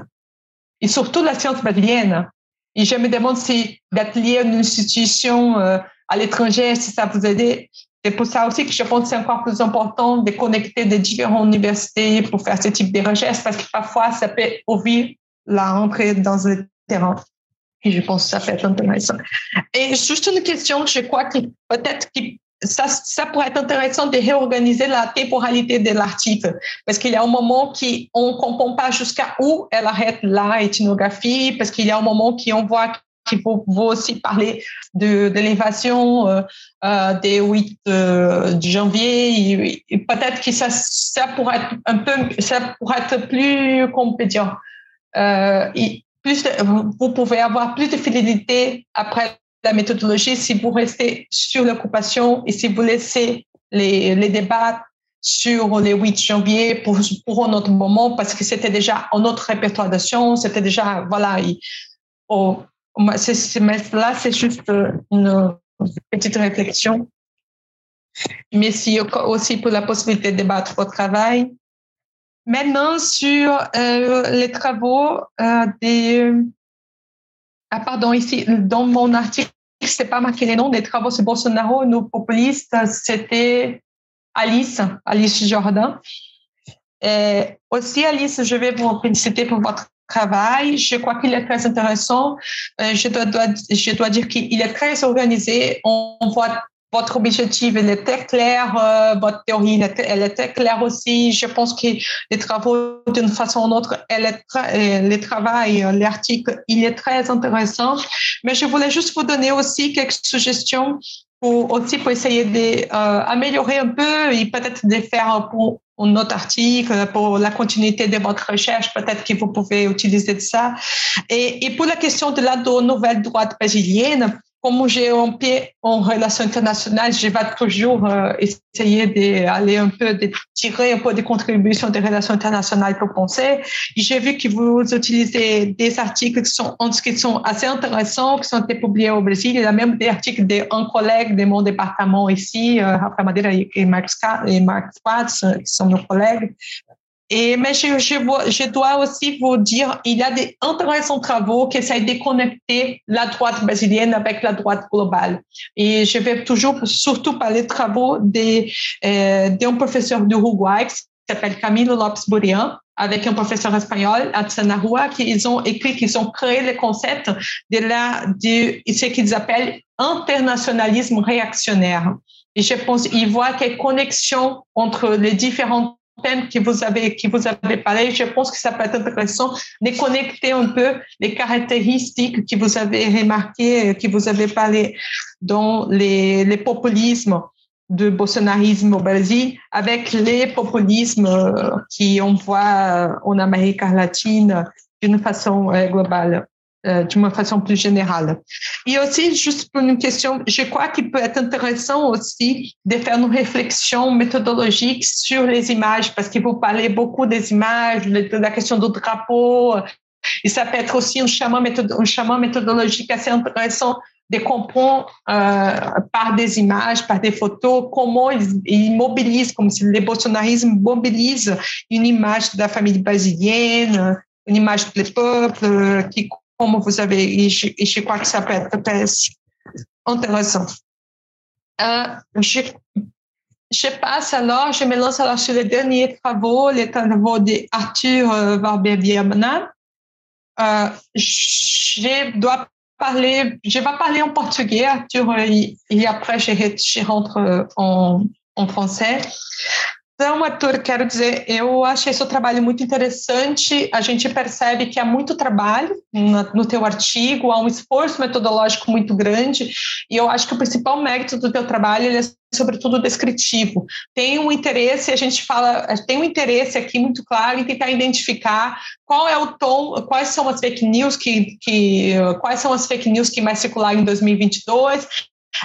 [SPEAKER 6] et surtout la science brésilienne. Et je me demande si à une institution euh, à l'étranger, si ça vous aide. C'est pour ça aussi que je pense que c'est encore plus important de connecter des différentes universités pour faire ce type de recherche, parce que parfois, ça peut ouvrir la rentrée dans le terrain. Et je pense que ça peut être intéressant. Et juste une question, je crois que peut-être qui ça, pourrait être intéressant de réorganiser la temporalité de l'article, parce qu'il y a un moment qui on ne comprend pas jusqu'à où elle arrête la ethnographie, parce qu'il y a un moment qui on voit qu'il faut, aussi parler de, l'élévation euh, euh, des 8 euh, janvier. Peut-être que ça, ça pourrait être un peu, ça pourrait être plus, compétent. et plus, vous pouvez avoir plus de fidélité après la méthodologie si vous restez sur l'occupation et si vous laissez les, les débats sur le 8 janvier pour, pour un autre moment, parce que c'était déjà un autre répertoire d'action, c'était déjà, voilà, oh, là, c'est juste une petite réflexion. Merci aussi pour la possibilité de débattre au travail. Maintenant, sur euh, les travaux euh, des ah, pardon, ici, dans mon article, c'est pas marqué les noms des travaux sur Bolsonaro, nos populistes, c'était Alice, Alice Jordan. Aussi, Alice, je vais vous féliciter pour votre travail. Je crois qu'il est très intéressant. Euh, je dois, dois je dois dire qu'il est très organisé. On voit votre objectif est très clair, euh, votre théorie elle très claire aussi. Je pense que les travaux, d'une façon ou d'une autre, elle euh, travail, euh, l'article, il est très intéressant. Mais je voulais juste vous donner aussi quelques suggestions pour aussi pour essayer d'améliorer un peu et peut-être de faire un autre article pour la continuité de votre recherche, peut-être que vous pouvez utiliser ça. Et pour la question de la nouvelle droite brésilienne, comme j'ai un pied en relations internationales, je vais toujours euh, essayer d'aller un peu, de tirer un peu des contributions des relations internationales pour penser. J'ai vu que vous utilisez des articles qui sont, qui sont assez intéressants, qui sont publiés au Brésil. Il y a même des articles d'un collègue de mon département ici, euh, Rafael Madeira et Marc, et Marc Schwartz, qui sont nos collègues, mais je, dois aussi vous dire, il y a des intéressants travaux qui essayent de connecter la droite brésilienne avec la droite globale. Et je vais toujours, surtout parler de travaux euh, d'un professeur du Uruguay qui s'appelle Camilo Lopes Burian, avec un professeur espagnol, Atsana Rua, qui ils ont écrit, qu'ils ont créé le concept de, la, de ce qu'ils appellent internationalisme réactionnaire. Et je pense, ils voient quelle connexion entre les différents vous avez vous avez parlé, je pense que ça peut être intéressant de connecter un peu les caractéristiques que vous avez remarquées, que vous avez parlé dans les, les populismes de bolsonarisme au Brésil avec les populismes qu'on voit en Amérique latine d'une façon globale. Euh, d'une façon plus générale. Et aussi, juste pour une question, je crois qu'il peut être intéressant aussi de faire une réflexion méthodologique sur les images, parce que vous parlez beaucoup des images, de la question du drapeau, et ça peut être aussi un chemin, un chemin méthodologique assez intéressant de comprendre euh, par des images, par des photos, comment ils, ils mobilisent, comme si le bolsonarisme mobilise une image de la famille brésilienne, une image du peuple qui como vous avez, et je, crois que ça peut être intéressant. Euh, je, passe alors, je me lance alors sur les derniers travaux, les travaux d'Arthur euh, Barber-Biamana. Euh, je dois parler, je vais parler en portugais, Arthur, et, après je, rentre en, en français. Então, Arthur, quero dizer, eu achei seu trabalho muito interessante. A gente percebe que há muito trabalho no teu artigo, há um esforço metodológico muito grande, e eu acho que o principal mérito do teu trabalho é sobretudo descritivo. Tem um interesse, a gente fala, tem um interesse aqui muito claro em tentar identificar qual é o tom, quais são as fake news que, que quais são as fake news que mais circularam em 2022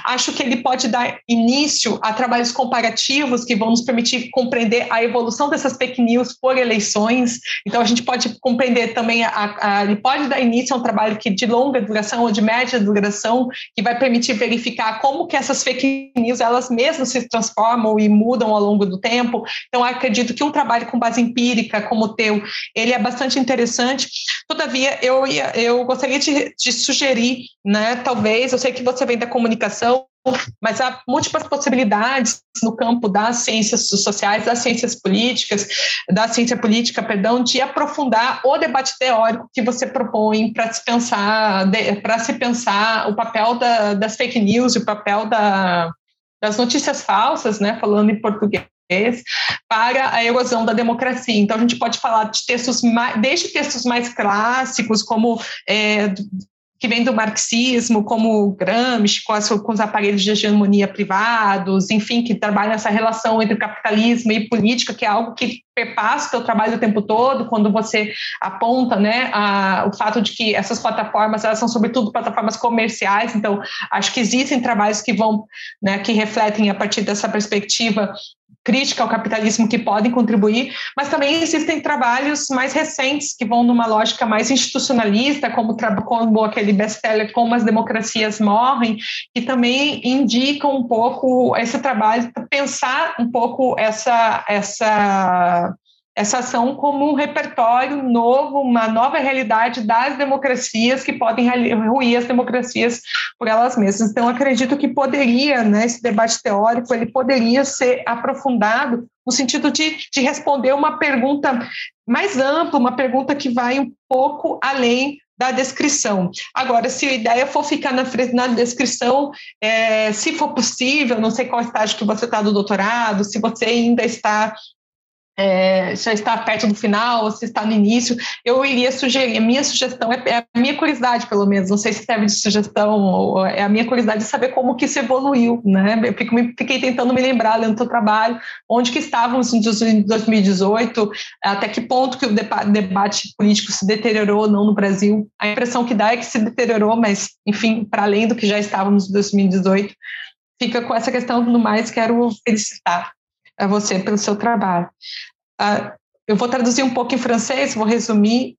[SPEAKER 6] Acho que ele pode dar início a trabalhos comparativos que vão nos permitir compreender a evolução dessas fake news por eleições. Então, a gente pode compreender também, a, a, ele pode dar início a um trabalho que de longa duração ou de média duração, que vai permitir verificar como que essas fake news, elas mesmas se transformam e mudam ao longo do tempo. Então, acredito que um trabalho com base empírica como o teu, ele é bastante interessante. Todavia, eu, eu gostaria de, de sugerir, né, talvez, eu sei que você vem da comunicação, mas há múltiplas possibilidades no campo das ciências sociais, das ciências políticas, da ciência política, perdão, de aprofundar o debate teórico que você propõe para se pensar, para se pensar o papel da, das fake news, o papel da, das notícias falsas, né, falando em português para a erosão da democracia. Então, a gente pode falar de textos mais, desde textos mais clássicos, como é, que vem do marxismo, como Gramsci, com, as, com, os aparelhos de hegemonia privados, enfim, que trabalham essa relação entre capitalismo e política, que é algo que perpassa o seu trabalho o tempo todo, quando você aponta né, a, o fato de que essas plataformas, elas são sobretudo plataformas comerciais, então acho que existem trabalhos que vão, né, que refletem a partir dessa perspectiva crítica ao capitalismo que podem contribuir, mas também existem trabalhos mais recentes que vão numa lógica mais institucionalista, como, como aquele best-seller Como as Democracias Morrem, que também indicam um pouco esse trabalho, pensar um pouco essa, essa essa ação como um repertório novo, uma nova realidade das democracias que podem ruir as democracias por elas mesmas. Então, acredito que poderia, né, esse debate teórico, ele poderia ser aprofundado no sentido de, de responder uma pergunta mais ampla, uma pergunta que vai um pouco além da descrição. Agora, se a ideia for ficar na, na descrição, é, se for possível, não sei qual estágio que você está do doutorado, se você ainda está é, já está perto do final, se está no início, eu iria sugerir, a minha sugestão é, é, a minha curiosidade, pelo menos, não sei se serve de sugestão, ou é a minha curiosidade de saber como que isso evoluiu, né? Eu fico, fiquei tentando me lembrar, lendo o teu trabalho, onde que estávamos em 2018, até que ponto que o debate político se deteriorou ou não no Brasil. A impressão que dá é que se deteriorou, mas, enfim, para além do que já estávamos em 2018, fica com essa questão, no mais, quero felicitar a você pelo seu trabalho. Uh, eu vou traduzir um pouco em francês, vou resumir.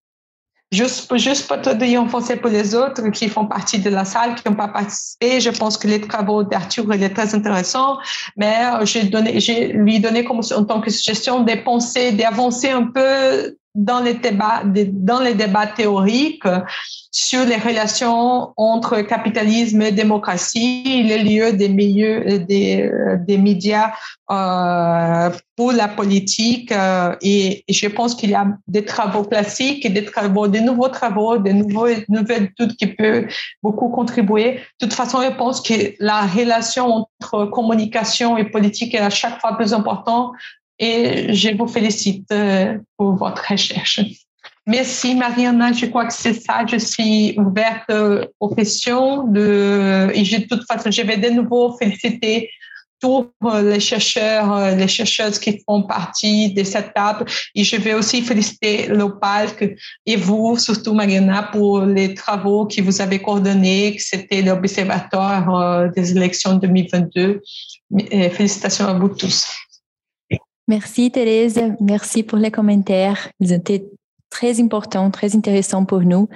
[SPEAKER 6] Juste, juste pour te dire en français pour les autres qui font partie de la salle, qui n'ont pas participé, je pense que les travaux d'Arthur est très intéressant, mais j'ai donné, j'ai lui donné comme en tant que suggestion de penser, d'avancer un peu dans les débats, dans les débats théoriques sur les relations entre capitalisme et démocratie, le lieu des milieux des, des médias euh, pour la politique. Euh, et, je pense qu'il y a des travaux classiques des travaux, des nouveaux travaux, des nouveaux, nouvelles études qui peuvent beaucoup contribuer. De toute façon, je pense que la relation entre communication et politique est à chaque fois plus importante et je vous félicite euh, pour votre recherche. Merci Mariana, je crois que c'est ça. Je suis ouverte aux questions de, et de toute façon, je vais de nouveau féliciter tous les chercheurs, les chercheuses qui font partie de cette table. Et je vais aussi féliciter l'OPALC et vous, surtout Mariana, pour les travaux que vous avez coordonnés, que c'était l'Observatoire euh, des élections 2022. Félicitations à vous tous.
[SPEAKER 1] Merci Thérèse, merci pour les commentaires. Ils étaient très importants, très intéressants pour nous.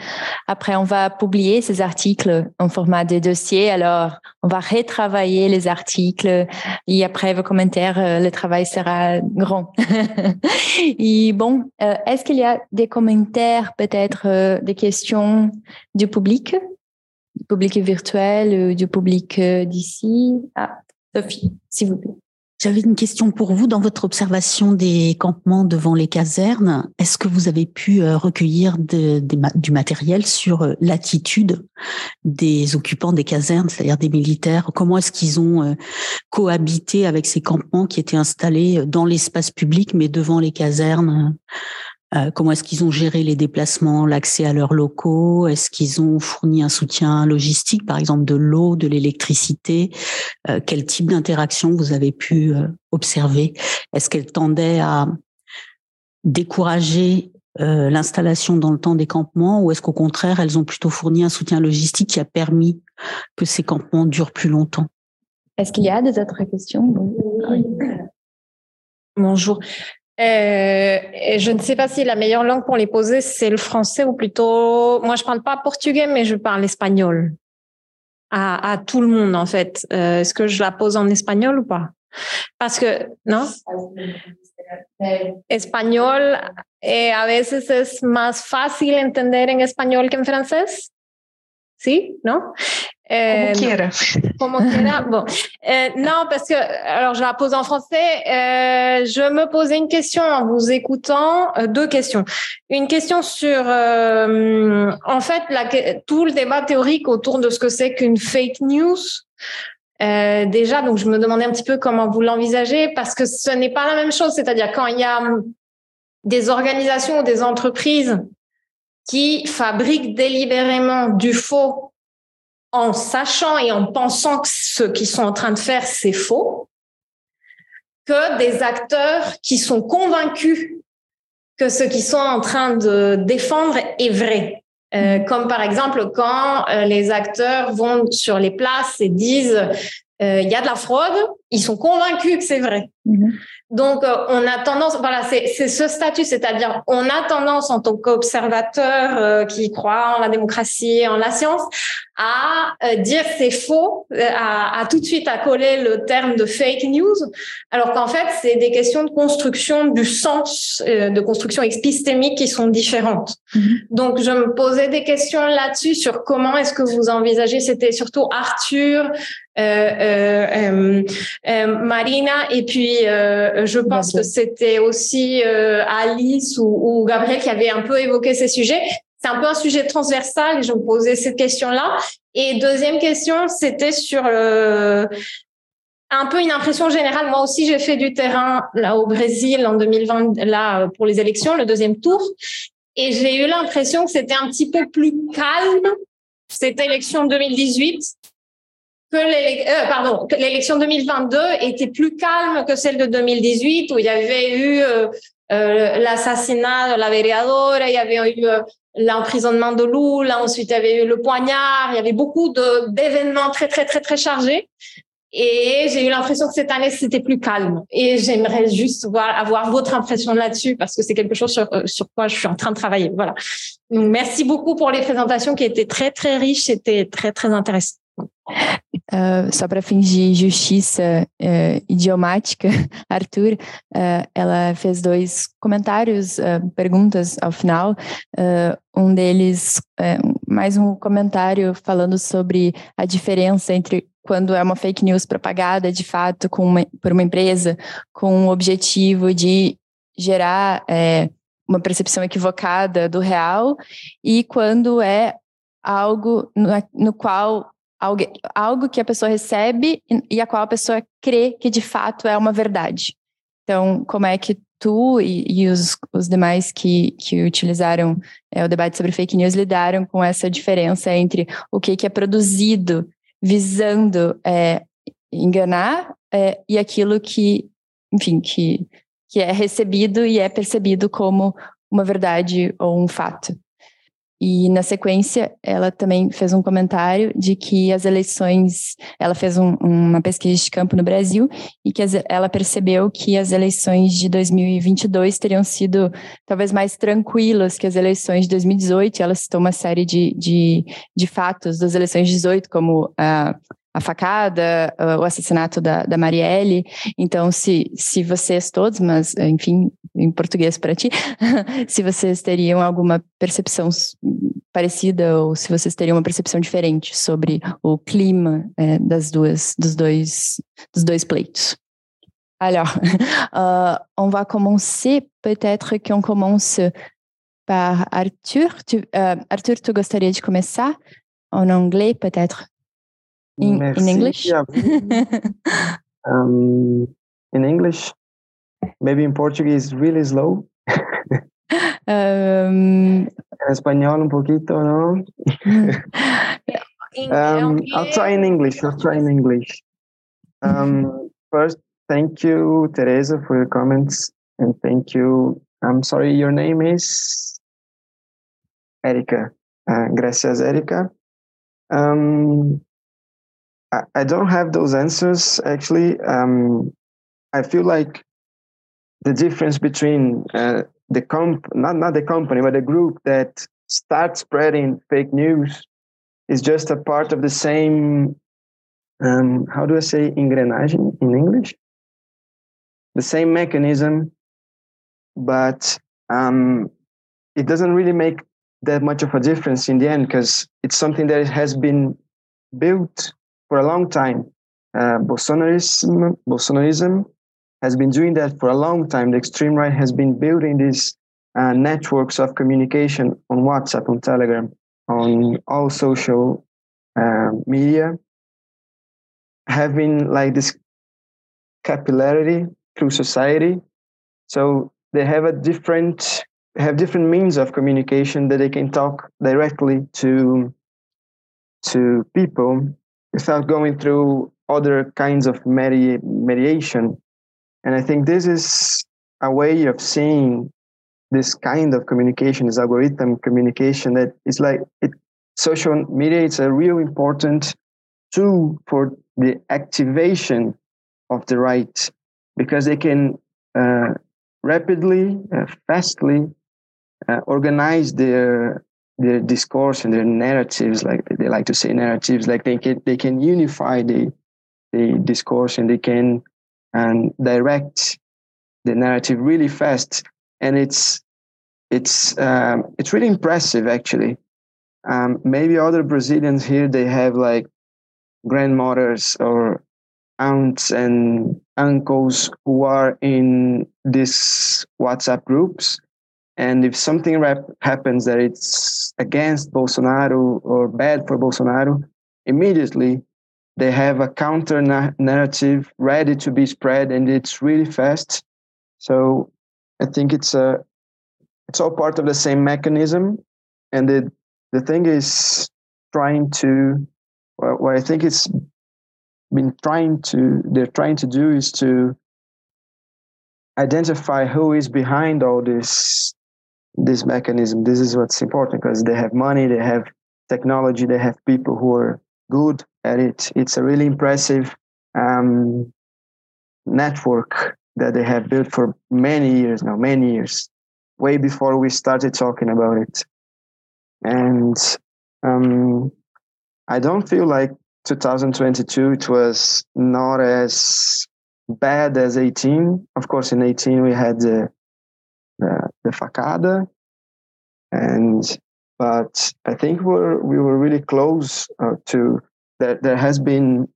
[SPEAKER 1] Après, on va publier ces articles en format de dossier. Alors, on va retravailler les articles et après vos commentaires, euh, le travail sera grand. et bon, euh, est-ce qu'il y a des commentaires, peut-être euh, des questions du public, du public virtuel, du public d'ici? Ah, Sophie, s'il vous plaît.
[SPEAKER 7] J'avais une question pour vous. Dans votre observation des campements devant les casernes, est-ce que vous avez pu euh, recueillir du matériel sur euh, l'attitude des occupants des casernes, c'est-à-dire des militaires? Comment est-ce qu'ils ont euh, cohabité avec ces campements qui étaient installés dans l'espace public, mais devant les casernes euh, comment est-ce qu'ils ont géré les déplacements, l'accès à leurs locaux? Est-ce qu'ils ont fourni un soutien logistique, par exemple de l'eau, de l'électricité? Euh, Quel type d'interaction vous avez pu euh, observer? Est-ce qu'elles tendaient à décourager l'installation dans le temps des campements ou est-ce qu'au contraire, elles ont plutôt fourni un soutien logistique qui a permis que ces campements durent plus longtemps?
[SPEAKER 1] Est-ce qu'il y a des autres questions?
[SPEAKER 8] Bonjour. Euh, je ne sais pas si la meilleure langue pour les poser, c'est le français ou plutôt, moi je parle pas portugais, mais je parle espagnol. À, tout le monde, en fait. Euh, Est-ce que je la pose en espagnol ou pas? Parce que, ¿no? Español eh, a veces es más fácil entender en español que en francés. ¿Sí? ¿No?
[SPEAKER 6] Euh.
[SPEAKER 8] Bon. Euh, non, parce que, alors je la pose en français. Euh, je me posais une question en vous écoutant, euh, deux questions. Une question sur, euh, en fait, la, tout le débat théorique autour de ce que c'est qu'une fake news. déjà, donc je me demandais un petit peu comment vous l'envisagez, parce que ce n'est pas la même chose. C'est-à-dire quand il y a des organisations ou des entreprises qui fabriquent délibérément du faux en sachant et en pensant que ce qu'ils sont en train de faire, c'est faux, que des acteurs qui sont convaincus que ce qu'ils sont en train de défendre est vrai. Euh, mm-hmm. comme par exemple quand euh, les acteurs vont sur les places et disent euh, il y a de la fraude, ils sont convaincus que c'est vrai. Mm-hmm. Donc, euh, on a tendance, voilà, c'est ce statut, c'est-à-dire on a tendance en tant qu'observateur euh, qui croit en la démocratie, en la science, à euh, dire c'est faux, à, à, tout de suite à coller le terme de fake news, alors qu'en fait c'est des questions de construction du sens, de construction épistémique qui sont différentes. Mm-hmm. Donc, je me posais des questions là-dessus sur comment est-ce que vous envisagez, c'était surtout Arthur, Marina et puis je pense que c'était aussi euh, Alice ou, Gabriel qui avait un peu évoqué ces sujets. C'est un peu un sujet transversal et je me posais cette question-là. Et deuxième question, c'était sur euh, un peu une impression générale. Moi aussi, j'ai fait du terrain là au Brésil en 2020, là pour les élections, le deuxième tour, et j'ai eu l'impression que c'était un petit peu plus calme cette élection 2018 que euh, pardon, l'élection 2022 était plus calme que celle de 2018 où il y avait eu euh, euh, l'assassinat de la Veriadora, il y avait eu l'emprisonnement de Lula, ensuite il y avait eu le poignard, il y avait beaucoup d'événements très très très très chargés. Et j'ai eu l'impression que cette année, c'était plus calme. Et j'aimerais juste voir, avoir votre impression là-dessus parce que c'est quelque chose sur, quoi je suis en train de travailler. Voilà. Merci beaucoup pour les présentations qui étaient très, très riches. C'était très, très intéressant.
[SPEAKER 1] Uh, só para fingir justiça uh, idiomática, Arthur, uh, ela fez dois comentários, perguntas ao final. um deles, mais um comentário falando sobre a diferença entre quando é uma fake news propagada de fato uma, por uma empresa com o objetivo de gerar é, uma percepção equivocada do real e quando é algo no, no qual algo, que a pessoa recebe e, e a qual a pessoa crê que de fato é uma verdade. Então, como é que tu e, e os, os, demais que, que utilizaram é, o debate sobre fake news lidaram com essa diferença entre o que, que é produzido visando é, enganar é, e aquilo que, enfim, que, que é recebido e é percebido como uma verdade ou um fato. E na sequência, ela também fez um comentário de que as eleições, ela fez um, uma pesquisa de campo no Brasil e que as, ela percebeu que as eleições de 2022 teriam sido talvez mais tranquilas que as eleições de 2018. Ela citou uma série de, de, de fatos das eleições de 18, como a a facada, o assassinato da, da Marielle. Então, se, se vocês todos, mas enfim, em português para ti, se vocês teriam alguma percepção parecida ou se vocês teriam uma percepção diferente sobre o clima é, das duas, dos dois, dos dois pleitos. Alors, euh, on va commencer peut-être qu'on commence par Arthur. Tu, euh, Arthur, tu gostaria de começar en anglais peut-être? In, in English?
[SPEAKER 2] um, in English, maybe in Portuguese, really slow. um, en español un poquito, ¿no? um, I'll try in English. I'll try in English. Um, first, thank you, Teresa, for your comments, and thank you. I'm sorry, your name is Erika. Uh, gracias, Erika. Um, I, don't have those answers actually. Um, I feel like the difference between uh, the comp not not the company but the group that starts spreading fake news is just a part of the same um, how do I say engrenagem in English? The same mechanism, but um, it doesn't really make that much of a difference in the end because it's something that has been built for a long time. Uh, Bolsonarism, Bolsonarism has been doing that for a long time. The extreme right has been building these uh, networks of communication on WhatsApp, on Telegram, on all social uh, media, having like this capillarity through society. So they have a different have different means of communication that they can talk directly to to people without going through other kinds of medi- mediation. And I think this is a way of seeing this kind of communication, this algorithm communication that is like it, social media is a real important tool for the activation of the right because they can uh, rapidly, uh, fastly uh, organize their their discourse and their narratives, like they like to say narratives, like they can they can unify the the discourse and they can and direct the narrative really fast, and it's it's um, it's really impressive actually. Um, maybe other Brazilians here they have like grandmothers or aunts and uncles who are in these WhatsApp groups and if something rap- happens that it's against Bolsonaro or bad for Bolsonaro, immediately they have a counter na- narrative ready to be spread, and it's really fast. So I think it's a it's all part of the same mechanism, and the the thing is trying to what I think it's been trying to they're trying to do is to identify who is behind all this this mechanism. This is what's important because they have money, they have technology, they have people who are good at it. It's a really impressive um, network that they have built for many years now, many years, way before we started talking about it. And um, I don't feel like 2022 it was not as bad as 18. Of course, in 18 we had the the, the facada, and but I think we're we were really close uh, to that. There has been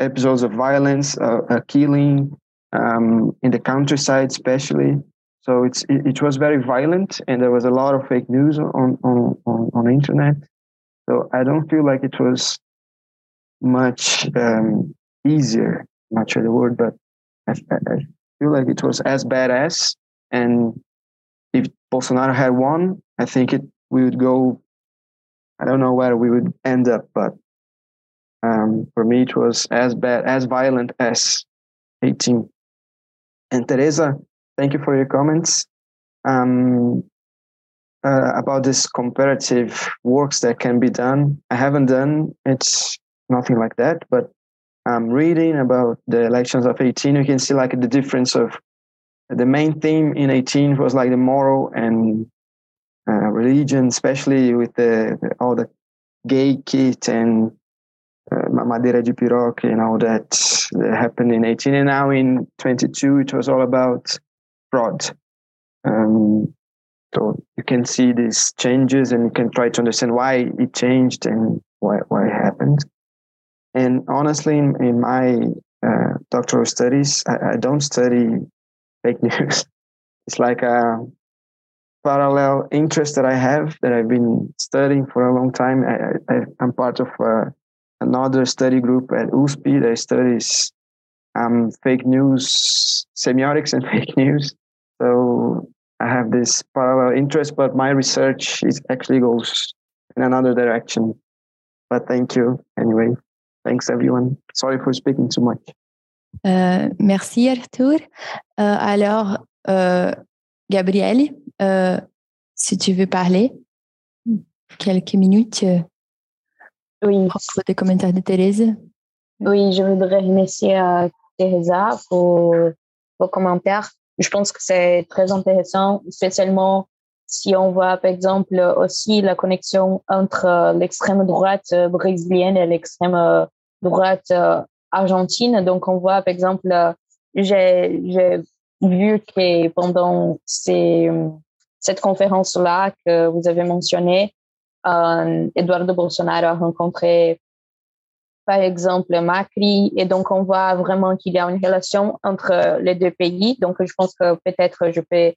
[SPEAKER 2] episodes of violence, uh, uh, killing um, in the countryside, especially. So it's it, it, was very violent, and there was a lot of fake news on on on, on internet. So I don't feel like it was much um, easier. Not sure the word, but I, I, feel like it was as bad as. And if Bolsonaro had won, I think it we would go. I don't know where we would end up, but um, for me, it was as bad, as violent as 18. And Teresa, thank you for your comments. Um, uh, about this comparative works that can be done. I haven't done it's nothing like that, but I'm reading about the elections of 18. You can see like the difference of the main theme in 18 was like the moral and uh, religion, especially with the, the, all the gay kit and uh, Madeira de Piroca and all that, that happened in 18. And now in 22, it was all about fraud. Um, so you can see these changes and you can try to understand why it changed and why, why it happened. And honestly, in, in my uh, doctoral studies, I, I, don't study fake news. It's like a parallel interest that I have that I've been studying for a long time. I, am part of uh, another study group at USP that studies um, fake news, semiotics and fake news. So I have this parallel interest, but my research is actually goes in another direction. But thank you anyway. Thanks everyone. Sorry for speaking too much.
[SPEAKER 1] Euh, merci Arthur. Euh, alors, euh, Gabriel, si tu veux parler, quelques minutes.
[SPEAKER 3] Oui.
[SPEAKER 1] Propos des commentaires de Thérèse.
[SPEAKER 3] Oui, je voudrais remercier euh, Teresa pour vos commentaires je pense que c'est très intéressant, spécialement si on voit par exemple aussi la connexion entre l'extrême droite brésilienne et l'extrême droite argentine. Donc on voit par exemple, j'ai vu que pendant cette conférence-là que vous avez mentionné, euh, Eduardo Bolsonaro a rencontré par exemple Macri. Et donc, on voit vraiment qu'il y a une relation entre les deux pays. Donc, je pense que peut-être je peux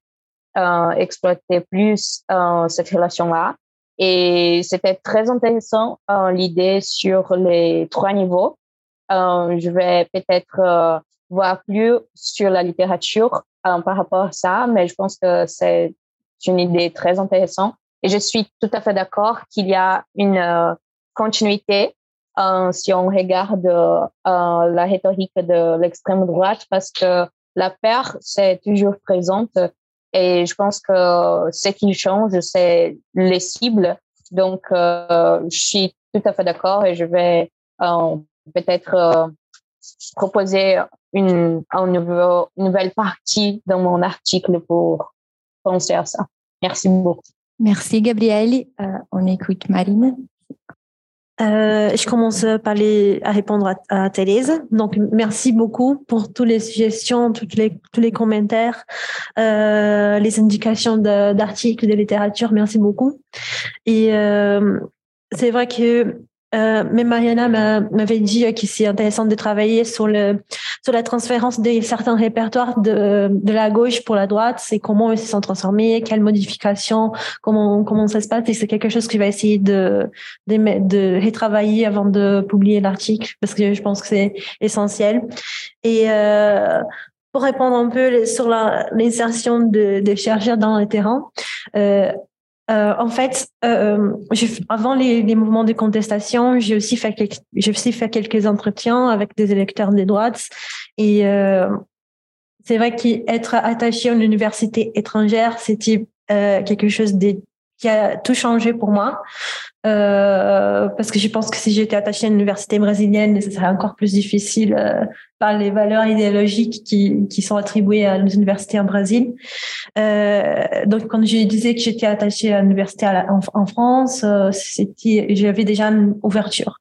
[SPEAKER 3] euh, exploiter plus euh, cette relation-là. Et c'était très intéressant euh, l'idée sur les trois niveaux. Euh, je vais peut-être euh, voir plus sur la littérature euh, par rapport à ça, mais je pense que c'est une idée très intéressante. Et je suis tout à fait d'accord qu'il y a une continuité si on regarde la rhétorique de l'extrême droite, parce que la peur, c'est toujours présente. Et je pense que ce qui change, c'est les cibles. Donc, je suis tout à fait d'accord et je vais peut-être proposer une, un nouveau, une nouvelle partie dans mon article pour penser à ça. Merci beaucoup.
[SPEAKER 1] Merci, Gabrielle. on écoute Marine.
[SPEAKER 4] Euh, je commence par les, à répondre à, à Thérèse. Donc, merci beaucoup pour toutes les suggestions, toutes les, tous les commentaires, euh, les indications d'articles, de, littérature. Merci beaucoup. Et euh, c'est vrai que euh, mais Mariana m'avait dit que c'est intéressant de travailler sur le sur la transférence de certains répertoires de, de la gauche pour la droite, c'est comment ils se sont transformés, quelles modifications, comment comment ça se passe. Et c'est quelque chose que je vais essayer de de, de retravailler avant de publier l'article parce que je pense que c'est essentiel. Et euh, pour répondre un peu sur l'insertion de, de chercheurs dans le terrain, euh, euh, en fait, euh, avant les, les, mouvements de contestation, j'ai aussi fait quelques, aussi fait quelques entretiens avec des électeurs des droites et euh, c'est vrai qu'être attaché à une université étrangère, c'était euh, quelque chose de, qui a tout changé pour moi. Euh, parce que je pense que si j'étais attachée à une université brésilienne, ce serait encore plus difficile euh, par les valeurs idéologiques qui, qui sont attribuées à nos universités en Brésil. Euh, donc, quand je disais que j'étais attachée à l'université en, en, France, euh, c'était, j'avais déjà une ouverture.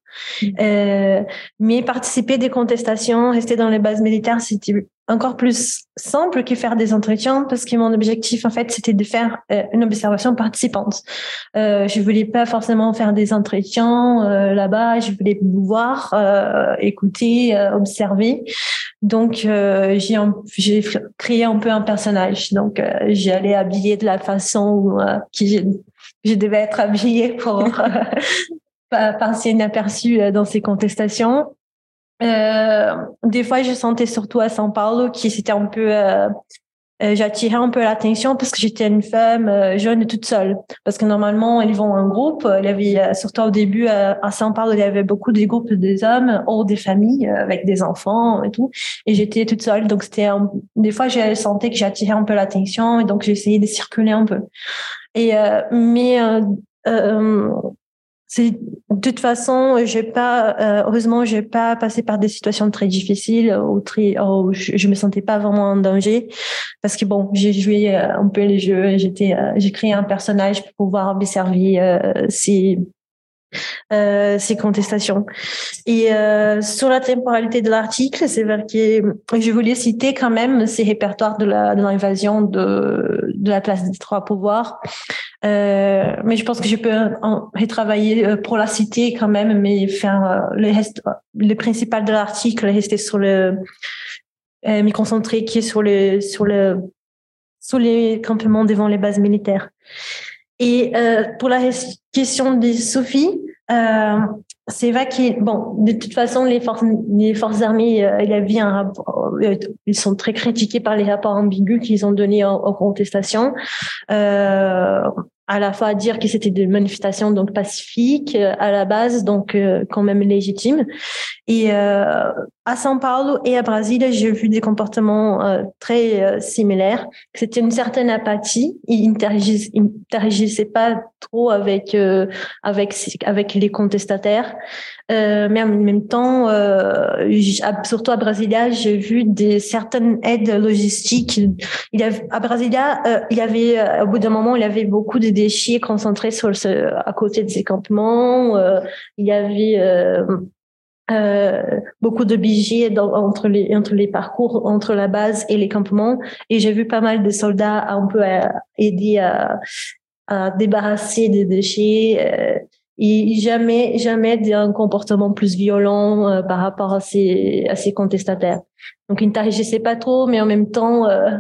[SPEAKER 4] Euh, mais participer des contestations, rester dans les bases militaires, c'était encore plus simple que faire des entretiens parce que mon objectif en fait c'était de faire euh, une observation participante. Euh, je voulais pas forcément faire des entretiens euh, là-bas, je voulais voir, écouter, observer. Donc j'ai créé un peu un personnage. Donc allé habiller de la façon où qui je, devais être habillée pour passer inaperçu dans ces contestations. Euh, des fois, je sentais surtout à São Paulo que c'était un peu, euh, euh, j'attirais un peu l'attention parce que j'étais une femme euh, jeune toute seule. Parce que normalement, ils vont en groupe. Il y surtout au début, à São Paulo, il y avait beaucoup de groupes des hommes ou des familles avec des enfants et tout. Et j'étais toute seule. Donc, c'était, des fois, je sentais que j'attirais un peu l'attention et donc j'essayais de circuler un peu. Et, mais, euh, c'est de toute façon, j'ai pas euh, heureusement, j'ai pas passé par des situations très difficiles ou très où je, je, me sentais pas vraiment en danger. Parce que bon, j'ai joué euh, un peu les jeux, j'étais euh, j'ai créé un personnage pour pouvoir observer euh, ces euh, ces contestations. Et euh, sur la temporalité de l'article, c'est vrai que je voulais citer quand même ces répertoires de l'invasion de, la place des trois pouvoirs. Euh, mais je pense que je peux en retravailler pour la citer quand même, mais faire le, reste, le principal de l'article, rester sur le, me concentrer qui est sur le, sur le, sur les campements devant les bases militaires. Et euh, pour la question de Sophie, euh, c'est vrai que bon, de toute façon, les forces, les forces armées, euh, il y un rapport, euh, ils sont très critiqués par les rapports ambigus qu'ils ont donnés aux contestations. Euh, à la fois à dire que c'était des manifestations donc pacifiques euh, à la base, donc quand même légitimes. Et euh, à São Paulo et à Brasilia, j'ai vu des comportements euh, très euh, similaires. C'était une certaine apathie. Ils n'interagissaient pas trop avec avec avec les contestataires. Euh, mais en même temps, euh, surtout à Brasilia, j'ai vu des certaines aides logistiques. Il y avait, à Brasilia, euh, il y avait euh, au bout d'un moment, il y avait beaucoup de déchets concentrés sur ce, à côté de ces campements. Euh, il y avait euh, beaucoup de dans, entre les entre les parcours entre la base et les campements et j'ai vu pas mal de soldats un peu aider à, à débarrasser des déchets euh, et jamais jamais d'un comportement plus violent euh, par rapport à ces à ces contestataires. Donc ils ne pas trop, mais en même temps euh,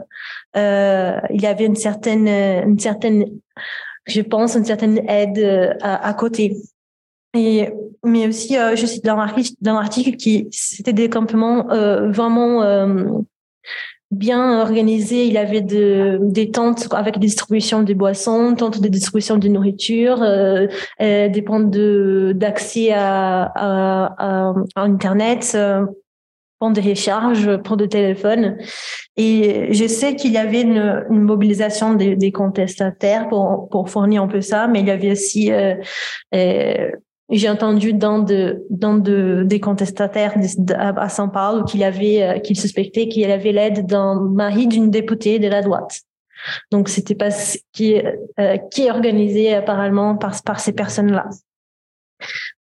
[SPEAKER 4] euh, il y avait une certaine une certaine je pense une certaine aide euh, à, à côté. Mais aussi euh, je cite dans l'article dans l'article qui c'était des campements vraiment bien organisé. Il y avait de, des tentes avec distribution des boissons, tentes de distribution de nourriture, euh, euh, des de d'accès à, à, à, Internet, euh, points de recharge, points de téléphone. Et je sais qu'il y avait une, mobilisation des, des, contestataires pour, pour fournir un peu ça, mais il y avait aussi euh, euh j'ai entendu dans de dans de des contestataires à São Paulo qu'il avait euh, qu'il suspectait qu'il avait l'aide d'un mari d'une députée de la droite. Donc c'était pas ce qui euh, qui est organisé apparemment par par ces personnes-là.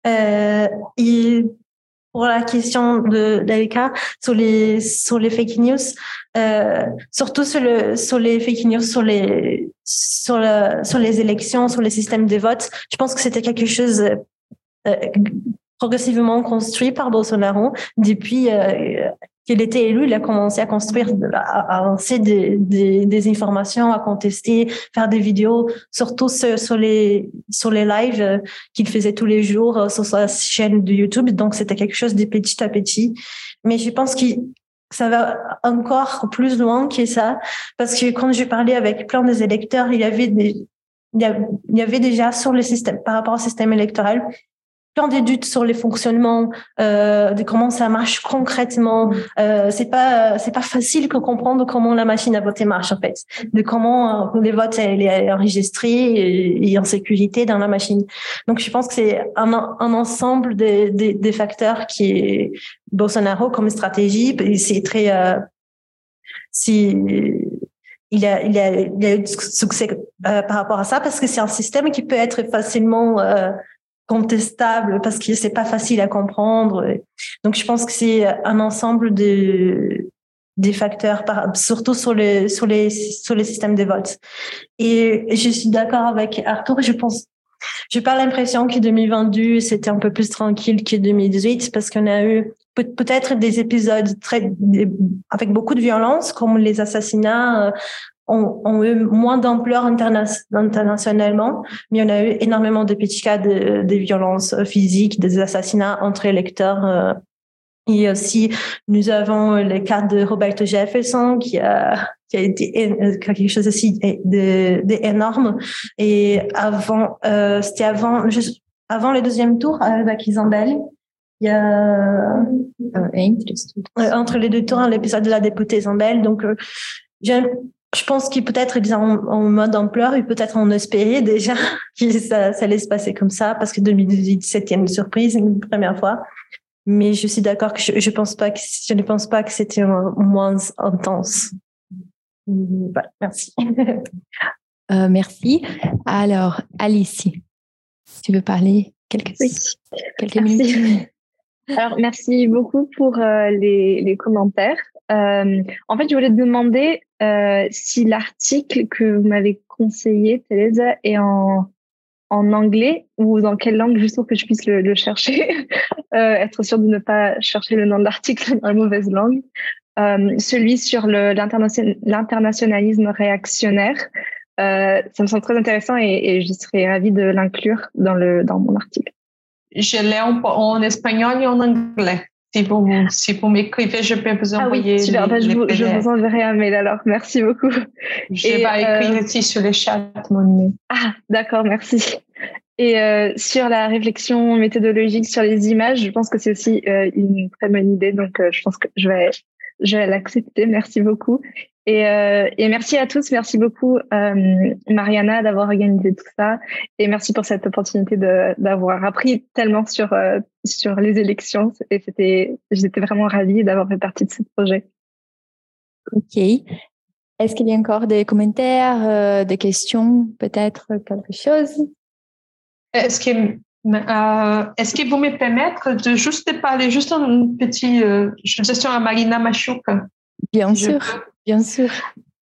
[SPEAKER 4] Euh, et pour la question de d'Alika sur les sur les fake news, euh, surtout sur le sur les fake news sur les sur le, sur les élections, sur les systèmes de vote, je pense que c'était quelque chose progressivement construit par Bolsonaro depuis qu'il était élu, il a commencé à construire, à, lancer des, informations, à contester, faire des vidéos, surtout sur, les sur les lives euh, qu'il faisait tous les jours euh, sur sa chaîne de YouTube. Donc c'était quelque chose de petit à petit. Mais je pense que ça va encore plus loin que ça, parce que quand j'ai parlé avec plein des électeurs, il y avait il y avait déjà sur le système, par rapport au système électoral, plein d'études sur les fonctionnements, euh, de comment ça marche concrètement. Mm. Euh, c'est pas c'est pas facile que comprendre comment la machine à voter marche en fait, de comment euh, les votes elle est enregistré et, en sécurité dans la machine. Donc je pense que c'est un, un ensemble des, des, des, facteurs qui est Bolsonaro comme stratégie. C'est très euh, si il a, il a, il a eu du succès euh, par rapport à ça parce que c'est un système qui peut être facilement euh, contestable parce que c'est pas facile à comprendre. Donc, je pense que c'est un ensemble de des facteurs, surtout sur les sur les sur les systèmes de vote. Et je suis d'accord avec Arthur. Je pense, j'ai pas l'impression que 2022 c'était un peu plus tranquille que 2018 parce qu'on a eu peut-être des épisodes très avec beaucoup de violence comme les assassinats ont, eu moins d'ampleur internationalement, mais on a eu énormément de petits cas de, de violences physiques, des assassinats entre électeurs. Euh, et aussi, nous avons le cas de Roberto Jefferson qui a, qui a été euh, quelque chose aussi de, de énorme. Et avant, euh, c'était avant, juste avant le deuxième tour avec Isabelle. Il y a euh, entre les deux tours, l'épisode de la députée Isabelle. Donc, j'ai je pense qu'il peut-être en, en, mode ampleur et peut-être on espérait déjà que ça, ça allait se passer comme ça parce que 2018 c'était une surprise une première fois. Mais je suis d'accord que je, je pense pas que je ne pense pas que c'était moins intense. Voilà, merci.
[SPEAKER 1] Euh, merci. Alors Alice tu veux parler quelques,
[SPEAKER 5] oui.
[SPEAKER 1] quelques minutes?
[SPEAKER 5] Alors merci beaucoup pour euh, les, les commentaires. Euh, en fait, je voulais te demander euh, si l'article que vous m'avez conseillé, Teresa, est en, anglais ou dans quelle langue, juste pour que je puisse le, chercher, euh, être sûr de ne pas chercher le nom de l'article dans la mauvaise langue. Euh, celui sur l'internationalisme réactionnaire, ça me semble très intéressant et, je serais ravie de l'inclure dans, mon article.
[SPEAKER 6] Je l'ai en espagnol et en anglais. Si vous, si vous m'écrivez, je peux vous ah envoyer.
[SPEAKER 5] oui, super. Bah, je, vous, je, vous, enverrai un mail alors. Merci beaucoup.
[SPEAKER 6] Je vais écrire euh, ici sur le chat mon mail.
[SPEAKER 5] Ah, d'accord, merci. Et euh, sur la réflexion méthodologique sur les images, je pense que c'est aussi euh, une très bonne idée. Donc, euh, je pense que je vais, je vais l'accepter. Merci beaucoup. Et, euh, et, merci à tous, merci beaucoup euh, Mariana d'avoir organisé tout ça et merci pour cette opportunité d'avoir appris tellement sur euh, sur les élections et c'était j'étais vraiment ravie d'avoir fait partie de ce projet.
[SPEAKER 1] Ok. Est-ce qu'il y a encore des commentaires, euh, des questions, peut-être quelque chose?
[SPEAKER 6] Est-ce que euh, est-ce que vous me permettre de juste parler juste un petit euh, question à Marina Machouk
[SPEAKER 1] Bien sûr. Bien sûr.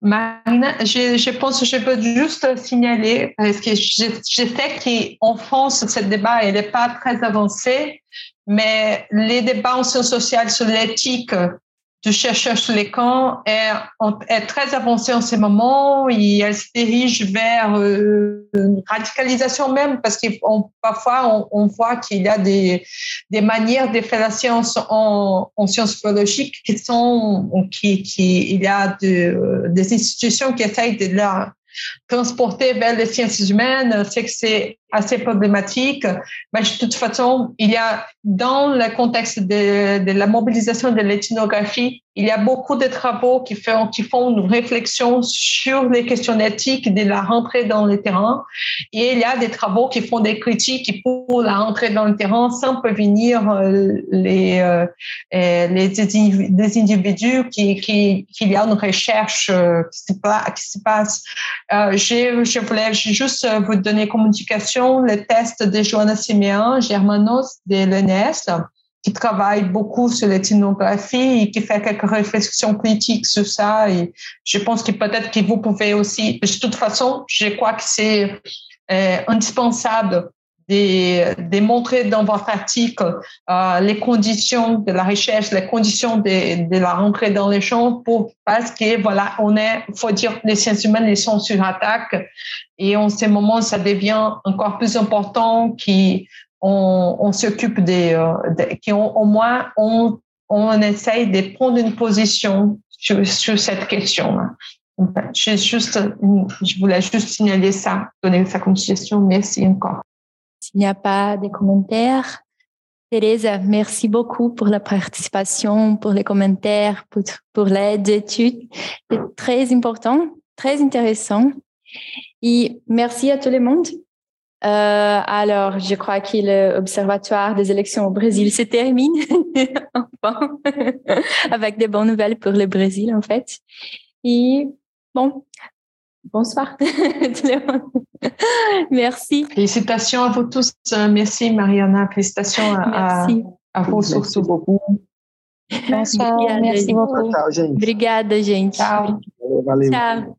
[SPEAKER 6] Marina, je, je, pense que je peux juste signaler, parce que je, je sais qu'en France, ce débat n'est pas très avancé, mais les débats en sciences sociales sur l'éthique du chercheur sur les camps est, est, très avancée en ce moment et elle se dirige vers euh, une radicalisation même parce que parfois on, voit qu'il y a des, des manières de faire la science en, en sciences biologiques qui sont qui, qui il y a de, des institutions qui essayent de la transporter vers les sciences humaines, c'est que c'est assez problématique. Mais de toute façon, il y a, dans le contexte de, la mobilisation de l'ethnographie, il y a beaucoup de travaux qui font, qui font une réflexion sur les questions éthiques de la rentrée dans le terrain. Et il y a des travaux qui font des critiques pour la rentrée dans le terrain sans prévenir euh, les, euh, les, des individus qui, qui, qu'il y a une recherche euh, qui se, passe. je voulais juste vous donner communication le test de Joanna Simeon Germanos de l'ENS, qui travaille beaucoup sur l'ethnographie et qui fait quelques réflexions critiques sur ça. Et je pense que peut-être que vous pouvez aussi, de toute façon, je crois que c'est euh, indispensable de démontrer dans votre article euh, les conditions de la recherche, les conditions de, la rentrée dans les champs parce que voilà, on est, faut dire, les sciences humaines, ils sont sur attaque et en ce moment, ça devient encore plus important qu'on on, s'occupe des, euh, au moins on, on essaye de prendre une position sur, cette question. -là. Je voulais juste signaler ça, donner ça comme suggestion. Merci encore.
[SPEAKER 1] S'il n'y a pas de commentaires, Teresa, merci beaucoup pour la participation, pour les commentaires, pour, pour l'aide d'études. C'est très important, très intéressant. Et merci à tout le monde. Euh, alors, je crois que l'Observatoire des élections au Brésil se termine, enfin, avec des bonnes nouvelles pour le Brésil, en fait. Et bon, bonsoir Merci.
[SPEAKER 6] Félicitations à vous tous. Merci, Mariana. Félicitations à, à, vous surtout beaucoup.
[SPEAKER 3] Bonsoir. Merci beaucoup.
[SPEAKER 1] Obrigada, gente.
[SPEAKER 6] Tchau.
[SPEAKER 2] Valeu.
[SPEAKER 1] Tchau.